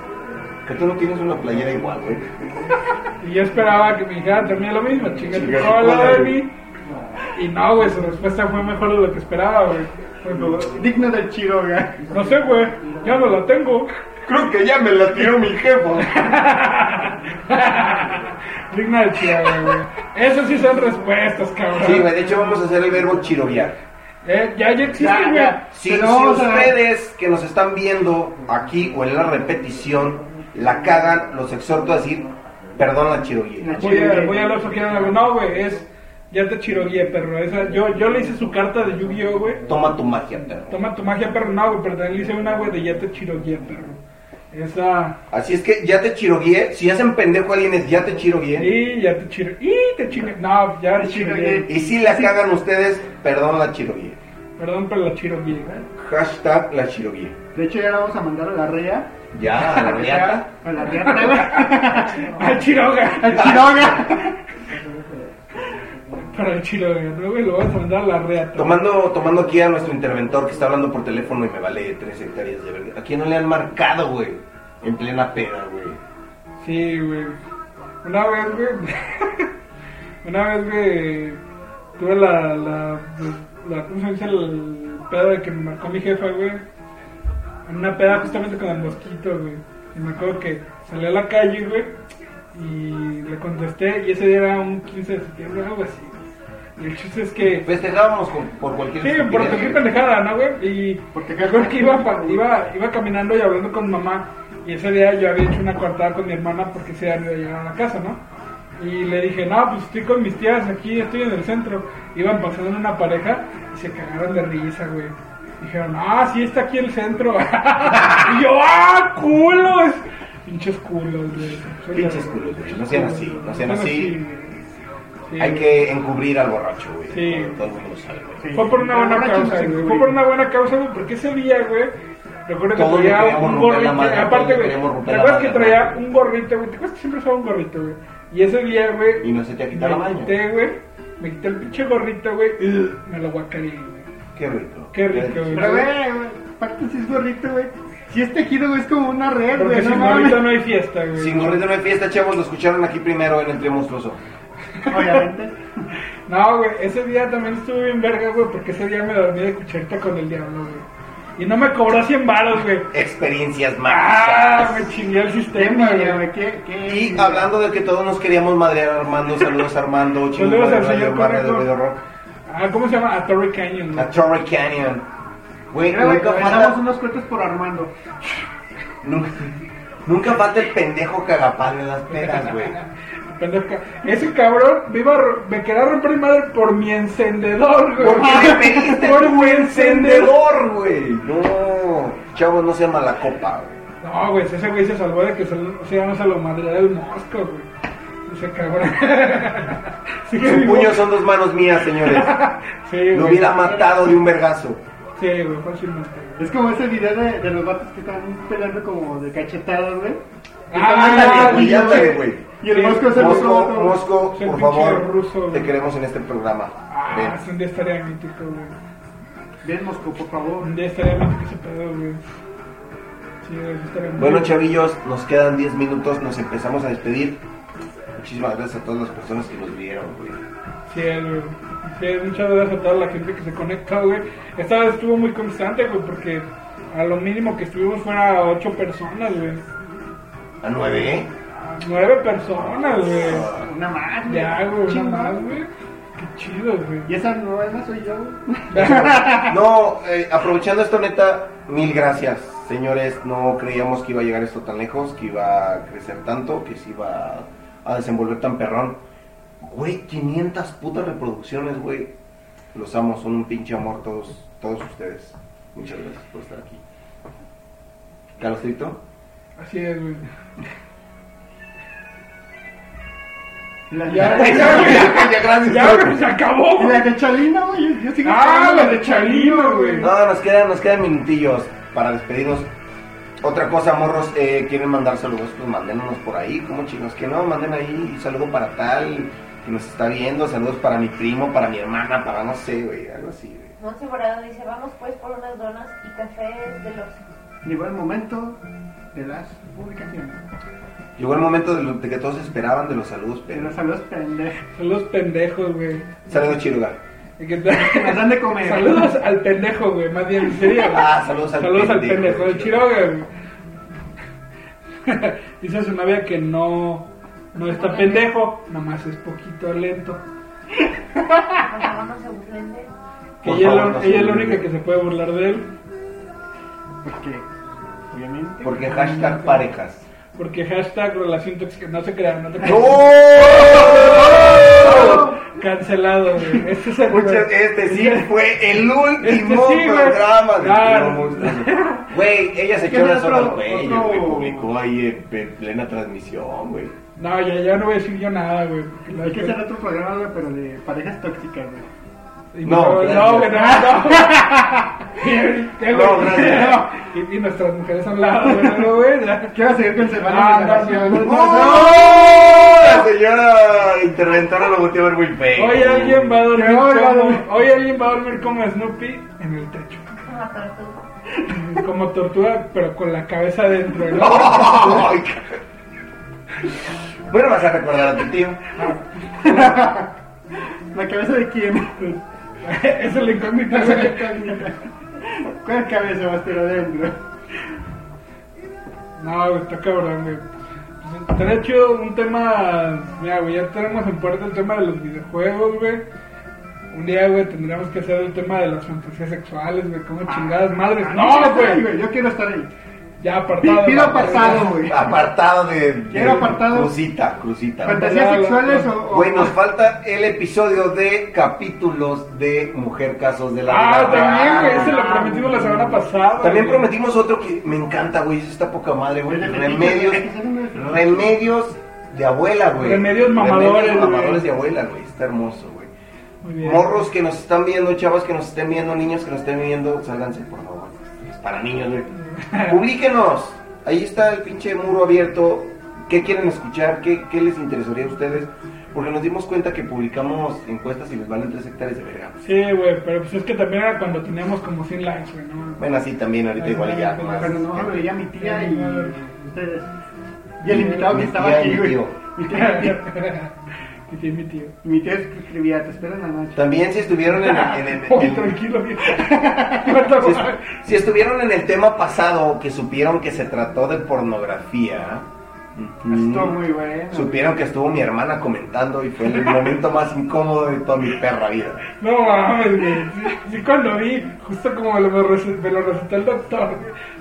que tú no tienes una playera igual, güey. Y yo esperaba que me dijeran también lo mismo, cola, cola, Dani. Y no, güey, su respuesta fue mejor de lo que esperaba, güey. Digno del Chiroga. No sé, güey, ya no la tengo. Creo que ya me la tiró mi jefa. Digna de Chiroga, güey. Eso sí son respuestas, cabrón. Sí, güey, de hecho vamos a hacer el verbo chiroviar. Eh, ya, ya existe, Ya, güey. Si, ustedes que nos están viendo aquí o en la repetición la cagan, los exhorto a decir, perdón la chiroguía. Voy a, voy a algo. No, güey, es. Ya te chirogué, perro. Esa, yo, yo le hice su carta de Yu-Gi-Oh, güey. Toma tu magia, perro. Toma tu magia, perro. No, güey, pero también le hice una, güey, de ya te chirogué, perro. Esa. Así es que ya te chirogué. Si hacen pendejo a alguien es ya te chirogué. Y ya te chiro. Y te chiro. No, ya te chirogué. Y si la cagan ustedes, perdón la chirogué. Perdón, pero la chirogué, güey. Hashtag la chirogué. De hecho, ya la vamos a mandar a la REA. Ya, a la reata. A la REA, güey. Al chiroga. Al Chiroga. Para el chiroga, ¿no, güey? Lo vas a mandar a la reata. Tomando, tomando aquí a nuestro interventor que está hablando por teléfono y me vale tres hectáreas de verga. ¿A quién no le han marcado, güey? En plena peda, güey. Sí, güey. Una vez, güey. una vez, güey. Tuve la. la, la ¿Cómo se dice? El pedo de que me marcó mi jefa, güey. En una peda justamente con el mosquito, güey. Y me acuerdo que salí a la calle, güey. Y le contesté. Y ese día era un 15 de septiembre, algo así. Y el chiste es que. Festejábamos con- por cualquier Sí, por cualquier pendejada, ¿no, güey? Y Porque me acuerdo que iba, pa- iba, iba caminando y hablando con mamá. Y ese día yo había hecho una coartada con mi hermana porque día no iba a llegar a la casa, ¿no? Y le dije, no, pues estoy con mis tías aquí, estoy en el centro. Iban pasando en una pareja y se cagaron de risa, güey. Dijeron, ah, sí, está aquí el centro. y yo, ah, culos. Pinches culos, güey. Pinches culos, güey. No sean así, no sean así. Sí, Hay que encubrir al borracho, güey. Sí. Todo el mundo lo sabe, güey. Sí. Fue por una buena causa, güey. Fue por una buena causa, güey, porque ese día, güey, recuerdo que Todos traía un gorrito. madre, aparte, güey, ¿te acuerdas que traía un gorrito, güey? ¿Te acuerdas que siempre usaba un gorrito, güey? Y ese día, güey, Y no se te ha quitado la quité, güey, me quité el pinche gorrito, güey, y me lo guacareé, güey. Qué rico. Qué rico, güey. Pero, güey, güey, aparte si es gorrito, güey. Si es tejido, güey, es como una red, güey. sin gorrito no hay fiesta, güey. Sin gorrito no hay fiesta, chavos. Lo escucharon aquí primero en El Monstruoso. Obviamente. No, güey, ese día también estuve bien verga, güey, porque ese día me dormí de cucharita con el diablo, güey. Y no me cobró 100 baros, güey. Experiencias Ah, mágicas. me chingué el sistema, güey. güey. Qué, qué. Y hablando de que todos nos queríamos madrear a Armando, saludos a Armando, Saludos Radio señor. Ah, ¿cómo se llama? A Torrey Canyon, güey. A Torrey Canyon. Güey, nunca damos falta, unos cuentos por Armando. nunca, nunca falta el pendejo cagapalo en las pedas, güey. Ese cabrón me, iba a ro- me quería romper mi madre por mi encendedor, güey. Pediste Por tu mi encendedor, güey. No, chavos, no se llama la copa, güey. No, güey, ese güey se salvó de que se, se llama a lo madre del mosco, güey. Ese cabrón. sí, Su puño son dos manos mías, señores. Sí, güey. Lo hubiera matado de un vergazo. Sí, güey, fácilmente. Es como ese video de, de los vatos que están peleando como de cachetadas, güey. Ah, ándale, güey, ándale, güey. Y el mosco se Mosco, lo todo. Mosco, por favor, ruso, te queremos en este programa. Ah, Ven. es un día estaría mítico, güey. Bien, Mosco, por favor. Un día estaría mítico ese pedo, güey. Sí, Bueno, chavillos, nos quedan 10 minutos, nos empezamos a despedir. Muchísimas gracias a todas las personas que nos vieron, güey. Sí, güey. Sí, muchas gracias a toda la gente que se conecta, güey. Esta vez estuvo muy constante, güey, porque a lo mínimo que estuvimos fuera ocho personas, güey. A 9, ¿eh? Nueve personas, güey. Una más, güey. Ya, güey, una más, güey. Qué chido, güey. Y esa nueva soy yo, güey. No, eh, aprovechando esto, neta, mil gracias, señores. No creíamos que iba a llegar esto tan lejos, que iba a crecer tanto, que se iba a desenvolver tan perrón. Güey, 500 putas reproducciones, güey. Los amo, son un pinche amor todos, todos ustedes. Muchas gracias por estar aquí. Carlostrito. Así es, güey. La, Ya, la- ya, ya, gracias. Ya, güey, se acabó. y la de Chalino, güey. Yo, yo sigo Ah, la de Chalino, güey. No, nos quedan, nos quedan minutillos para despedirnos. Otra cosa, morros, eh, quieren mandar saludos, pues mándenos por ahí, como chicos, que no, manden ahí un saludo para tal que nos está viendo, saludos para mi primo, para mi hermana, para no sé, güey, algo así, güey. Monse Morado dice, vamos pues por unas donas y cafés de los... Llegó el momento de las publicaciones. Llegó el momento de, lo- de que todos esperaban de los saludos, De pero... los saludos pendejos. Son los pendejos, güey. Saludos, Chiruga. Nos dan de comer. Saludos al pendejo, güey. Más bien, en serio. Ah, saludos al Saludos al pendejo, pendejo, el Chiroga. Chiroga, güey. Dice su novia que no, no está pendejo, nomás es poquito lento. Por favor, no se burlen de él. Que Por ella, favor, es la- no se ella es la burlen. única que se puede burlar de él. Porque, obviamente. Porque hashtag parejas. Porque hashtag relación tóxica. No se crean, no te crean. ¡No! Cancelado, güey. Este es el. Muchas- este sí fue el último Este sí, güey. programa de Claro. Monstruos. Güey, ella se ¿Qué echó una sola al cuello, güey, publicó ahí en, en plena transmisión, güey. No, ya, ya no voy a decir yo nada, güey. Hay que hacer otro programa, güey, pero de parejas tóxicas, güey. No, no, gracias. no, no, gracias. No, Y, y nuestras mujeres al lado, no, güey. Quiero seguir con Semana Ah, de no, Relación. no, no. La señora interventora lo volteó a ver muy feo. Hoy alguien va a dormir Que hoy va a como, dormir. hoy alguien va a dormir como Snoopy en el techo. Como tortuga, pero con la cabeza adentro, ¿no? Bueno, vas a recordar a tu tío. ¿La cabeza de quién? Esa es la incógnita, güey. ¿Cuál cabeza va a estar adentro? No, güey, está cabrón, güey. Pues, Te hecho un tema. Mira, güey, ya tenemos en puerta el tema de los videojuegos, güey. Un día, güey, tendríamos que hacer el tema de las fantasías sexuales, güey. Como chingadas madres. No, güey. yo quiero estar ahí. Ya apartado. Pido apartado, güey. Apartado de. Quiero apartado. Crucita, crucita. ¿Fantasías sexuales o.? o- Güey, nos falta el episodio de capítulos de Mujer Casos de la Ah, Vida también, güey. Ese lo prometimos la semana pasada. También prometimos otro que me encanta, güey. Eso está poca madre, güey. Remedios. Remedios de abuela, güey. Remedios mamadores, Remedios mamadores de abuela, güey. Está hermoso, güey. Muy bien. Morros que nos están viendo, chavos que nos estén viendo, niños que nos estén viendo, sálganse, por favor. Es para niños, güey. Publíquenos. Ahí está el pinche muro abierto. ¿Qué quieren escuchar? ¿Qué, qué les interesaría a ustedes? Porque nos dimos cuenta que publicamos encuestas y les valen tres hectáreas de verga. Sí, güey, pero pues es que también era cuando teníamos como 100 likes, güey, ¿no? Bueno, así también, ahorita igual ya. más. Cuando no veía mi tía y ustedes. Y el invitado que estaba aquí, güey. mi tía. Que tiene mi tío. Mi tía escribía, te espero en la noche. También si estuvieron en, en- en- Oye, en- tranquilo, viejo. ¿Cuánto si, si estuvieron en el tema pasado que supieron que se trató de pornografía, Estuvo muy bueno. supieron que estuvo mi hermana comentando y fue el momento más incómodo de toda mi perra vida. No mames, güey. Sí, sí, cuando vi, justo como me lo, me lo recetó el doctor.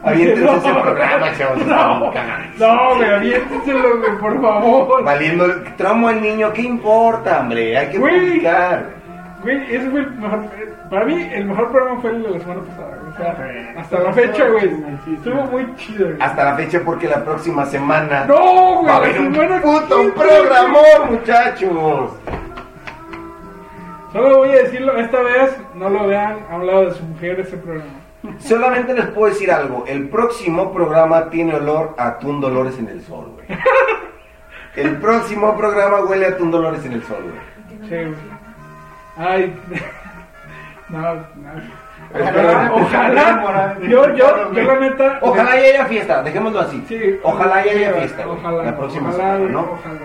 Aviéntense dije, ese programa, chavos, No, no, güey, aviéntenselo, güey, por favor. Valiendo el tramo al niño, ¿qué importa, hombre? Hay que Güey. publicar. Güey, ese fue el mejor. Para mí, el mejor programa fue el de la semana pasada, güey. O sea, Sí. hasta la fecha, güey. Estuvo muy chido, güey. Hasta la fecha porque la próxima semana No, güey. va a haber la un semana puto siguiente, programón, muchachos. Solo voy a decirlo, esta vez no lo vean a un lado de su mujer ese programa. Solamente les puedo decir algo. El próximo programa tiene olor a atún Dolores en el sol, güey. El próximo programa huele a atún Dolores en el sol, güey. Sí, güey. Ay. No, no. Ojalá, Ojalá. Yo, yo, yo la neta. Ojalá haya fiesta, dejémoslo así. Sí, Ojalá haya fiesta. Ojalá. La próxima ojalá, semana, ¿no? Ojalá.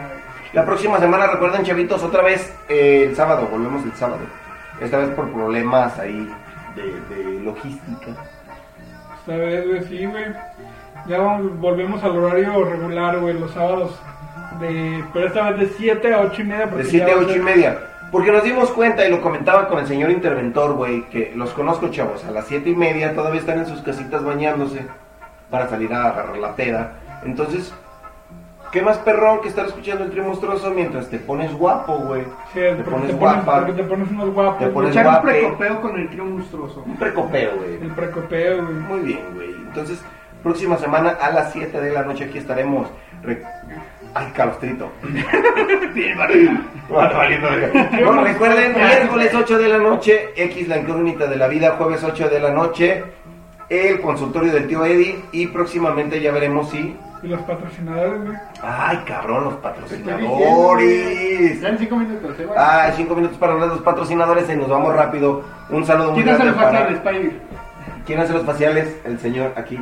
La próxima semana, recuerden, chavitos, otra vez eh, el sábado, volvemos el sábado. Esta vez por problemas ahí de, de logística. Esta vez, güey, sí, güey. Ya vamos- volvemos al horario regular, güey, los sábados. De, pero esta vez de 7 a 8 y media. De porque 7 ya a va 8 y media. Porque nos dimos cuenta, y lo comentaba con el señor interventor, güey, que los conozco, chavos, a las 7 y media todavía están en sus casitas bañándose para salir a agarrar la peda. Entonces, qué más perrón que estar escuchando el trío monstruoso mientras te pones guapo, güey. Sí, te pones te pones, guapa. porque te pones unos guapos. Te güey. pones Echar un guape. precopeo con el trío monstruoso. Un precopeo, güey. El precopeo, güey. Muy bien, güey. Entonces, próxima semana a las 7 de la noche aquí estaremos. Re- Ay, calostrito. Bien. Bueno, recuerden, miércoles 8 de la noche, X la incógnita de la vida, jueves 8 de la noche, el consultorio del tío Eddie y próximamente ya veremos si... Y los patrocinadores, güey. Ay, cabrón, los patrocinadores. en cinco minutos, ¿eh? Ay, cinco minutos para hablar de los patrocinadores y nos vamos rápido. Un saludo muy ¿Quién hace grande los para... faciales para? ¿Quién hace los faciales? El señor aquí.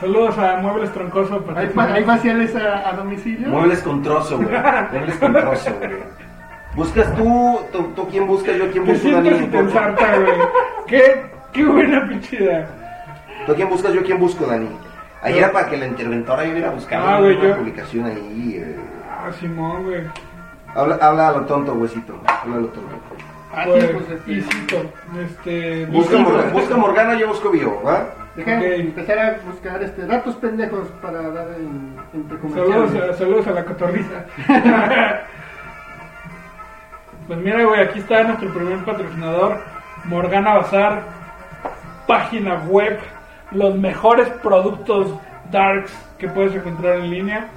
Saludos a Muebles Troncoso. ¿Hay, hay faciales a, a domicilio? Muebles con trozo, güey. Muebles con trozo, güey. Buscas tú, tú, tú quién buscas, yo quién busco, Dani. y te ensarta, güey. Qué, qué buena pinche idea. Tú quién buscas, yo quién busco, Dani. Ahí era para que la interventora yo hubiera buscado Ah, una yo- publicación ahí. eh. Ah, Simón, güey. Habla, habla a lo tonto, huesito. Habla a lo tonto. Ah, sí, Pues, pues este, este... Busca. Morgana, busca Morgana, yo busco Bio, ¿va? Deja Ok. empezar a buscar este, datos pendejos para dar en, entre Saludos comerciales. a, saludos a la cotorriza. pues mira, güey, aquí está nuestro primer patrocinador, Morgana Bazar, página web, los mejores productos darks que puedes encontrar en línea,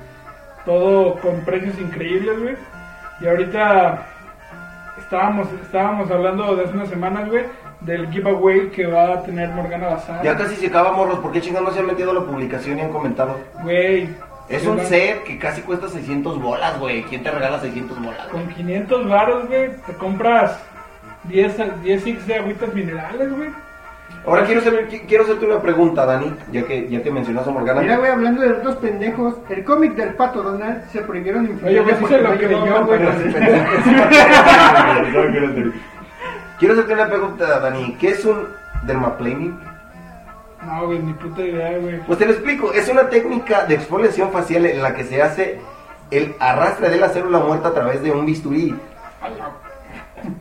todo con precios increíbles, güey. Y ahorita estábamos, estábamos hablando de hace unas semanas, güey, del giveaway que va a tener Morgana Bazar. Ya casi se acaba, morros. ¿Por qué chingados no se han metido a la publicación y han comentado? Güey. Es un set que casi cuesta 600 bolas, güey. ¿Quién te regala 600 bolas? Con 500 varos, güey, te compras 10, 10 six de agüitas minerales, güey. Ahora quiero, saber- qui- quiero hacerte una pregunta, Dani, ya que, ya que mencionas a Morgana. Mira, güey, hablando de datos pendejos, el cómic del pato Donald se prohibieron Oye, sí porque se lo creyó, llevan güey. Quiero hacerte una pregunta, Dani. ¿Qué es un dermaplaning? No, güey, ni puta idea, güey. Pues te lo explico. Es una técnica de exfoliación facial en la que se hace el arrastre de la célula muerta a través de un bisturí.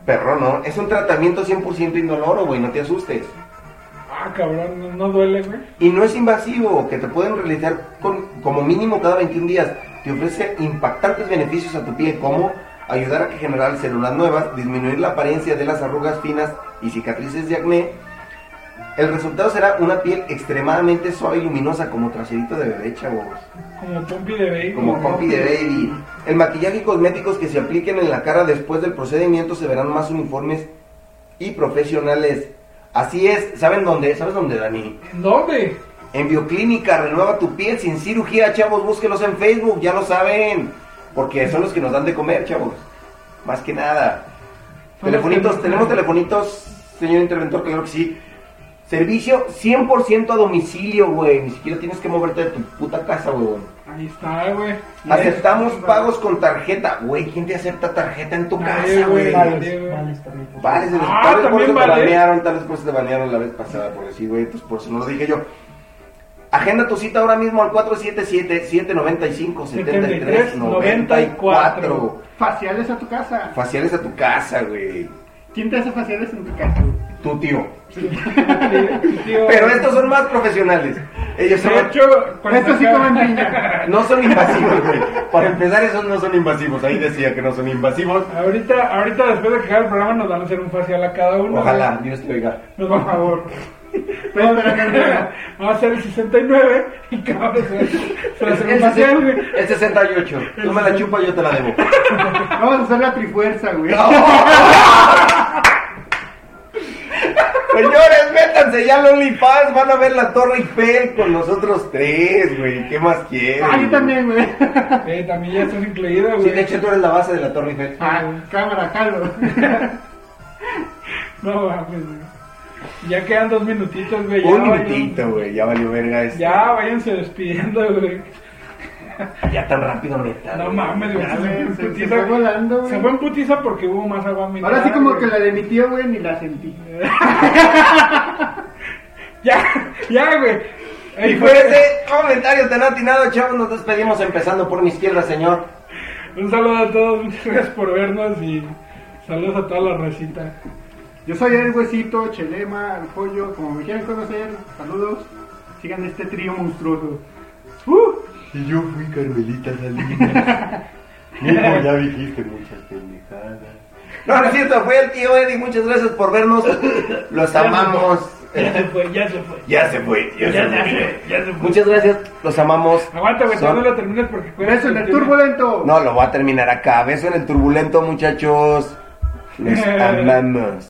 Perro, ¿no? Es un tratamiento 100% indoloro, güey. No te asustes. Ah, cabrón, no, no duele, güey. Y no es invasivo, que te pueden realizar con- como mínimo cada 21 días. Te ofrece impactantes beneficios a tu piel, como ayudar a que generar células nuevas, disminuir la apariencia de las arrugas finas y cicatrices de acné. El resultado será una piel extremadamente suave y luminosa, como traserito de bebé, chavos. Como pompi de baby. Como compi de baby. El maquillaje y cosméticos que se apliquen en la cara después del procedimiento se verán más uniformes y profesionales. Así es, ¿saben dónde? ¿Sabes dónde, Dani? ¿En dónde? En Bioclínica, renueva tu piel sin cirugía, chavos, búsquenos en Facebook, ya lo saben. Porque son los que nos dan de comer, chavos. Más que nada. Telefonitos, tenemos telefonitos, señor interventor, claro que sí. Servicio 100% a domicilio, güey. Ni siquiera tienes que moverte de tu puta casa, güey. Ahí está, güey. Aceptamos pagos con tarjeta. Güey, ¿quién te acepta tarjeta en tu casa, güey. güey? Vale. Vales, vales también. por Vale, se les- Ah, tal vez por también eso te vale. banearon, tal vez por eso te banearon la vez pasada, por decir, güey, entonces por eso no lo dije yo. Agenda tu cita ahora mismo al 477-795-7394. Faciales a tu casa. Faciales a tu casa, güey. ¿Quién te hace faciales en tu casa? Tu tío. Tío, Pero estos son más profesionales. Ellos son... De hecho, cuando Estos sí comen piña. No son invasivos, güey. Para empezar, esos no son invasivos. Ahí decía que no son invasivos. Ahorita, ahorita después de que acabe el programa nos van a hacer un facial a cada uno. Ojalá, Dios te oiga. Nos va- Por favor. Vamos a hacer el 69 y vez se va a hacer un El, facial, güey. el 68. Tú me la chupas, yo te la debo. Vamos a hacer la trifuerza, güey. Señores, métanse ya al OnlyFans, van a ver la Torre Eiffel con nosotros tres, güey. ¿Qué más quieren? Ah, yo también, güey. Eh, también ya estás incluido, güey. Sí, de hecho tú eres la base de la Torre Eiffel. Ah, cámara, jalo. No mames, güey. Ya quedan dos minutitos, güey. Ya Un minutito, güey, ya valió verga esto. Ya váyanse despidiendo, güey. Ya tan rápido, neta. No mames, güey. Se, en se- se putiza. fue volando, güey. Se fue en putiza porque hubo más agua mineral. Ahora sí como que la de mi tío, güey, ni la sentí. Ya, ya, güey. Y Ahí fue fue. ese comentario tan atinado, chavos. Nos despedimos empezando por mi izquierda, señor. Un saludo a todos, muchas gracias por vernos y saludos a toda la recita. Yo soy el huesito, Chelema, el pollo, como me quieran conocer. Saludos. Sigan este trío monstruoso. ¡Uh! Y yo fui Carmelita Salinas. Mijo, ya dijiste muchas pendejadas. No, no es cierto, fue el tío Eddie. Muchas gracias por vernos. Los amamos. Ya se fue, ya se fue. Ya se fue, ya, Ya se se fue. fue, ya se fue. Muchas gracias, los amamos. Aguanta, güey, Son- no lo termines porque Beso en el tiene- turbulento. No, lo voy a terminar acá. Beso en el turbulento, muchachos. Los amamos.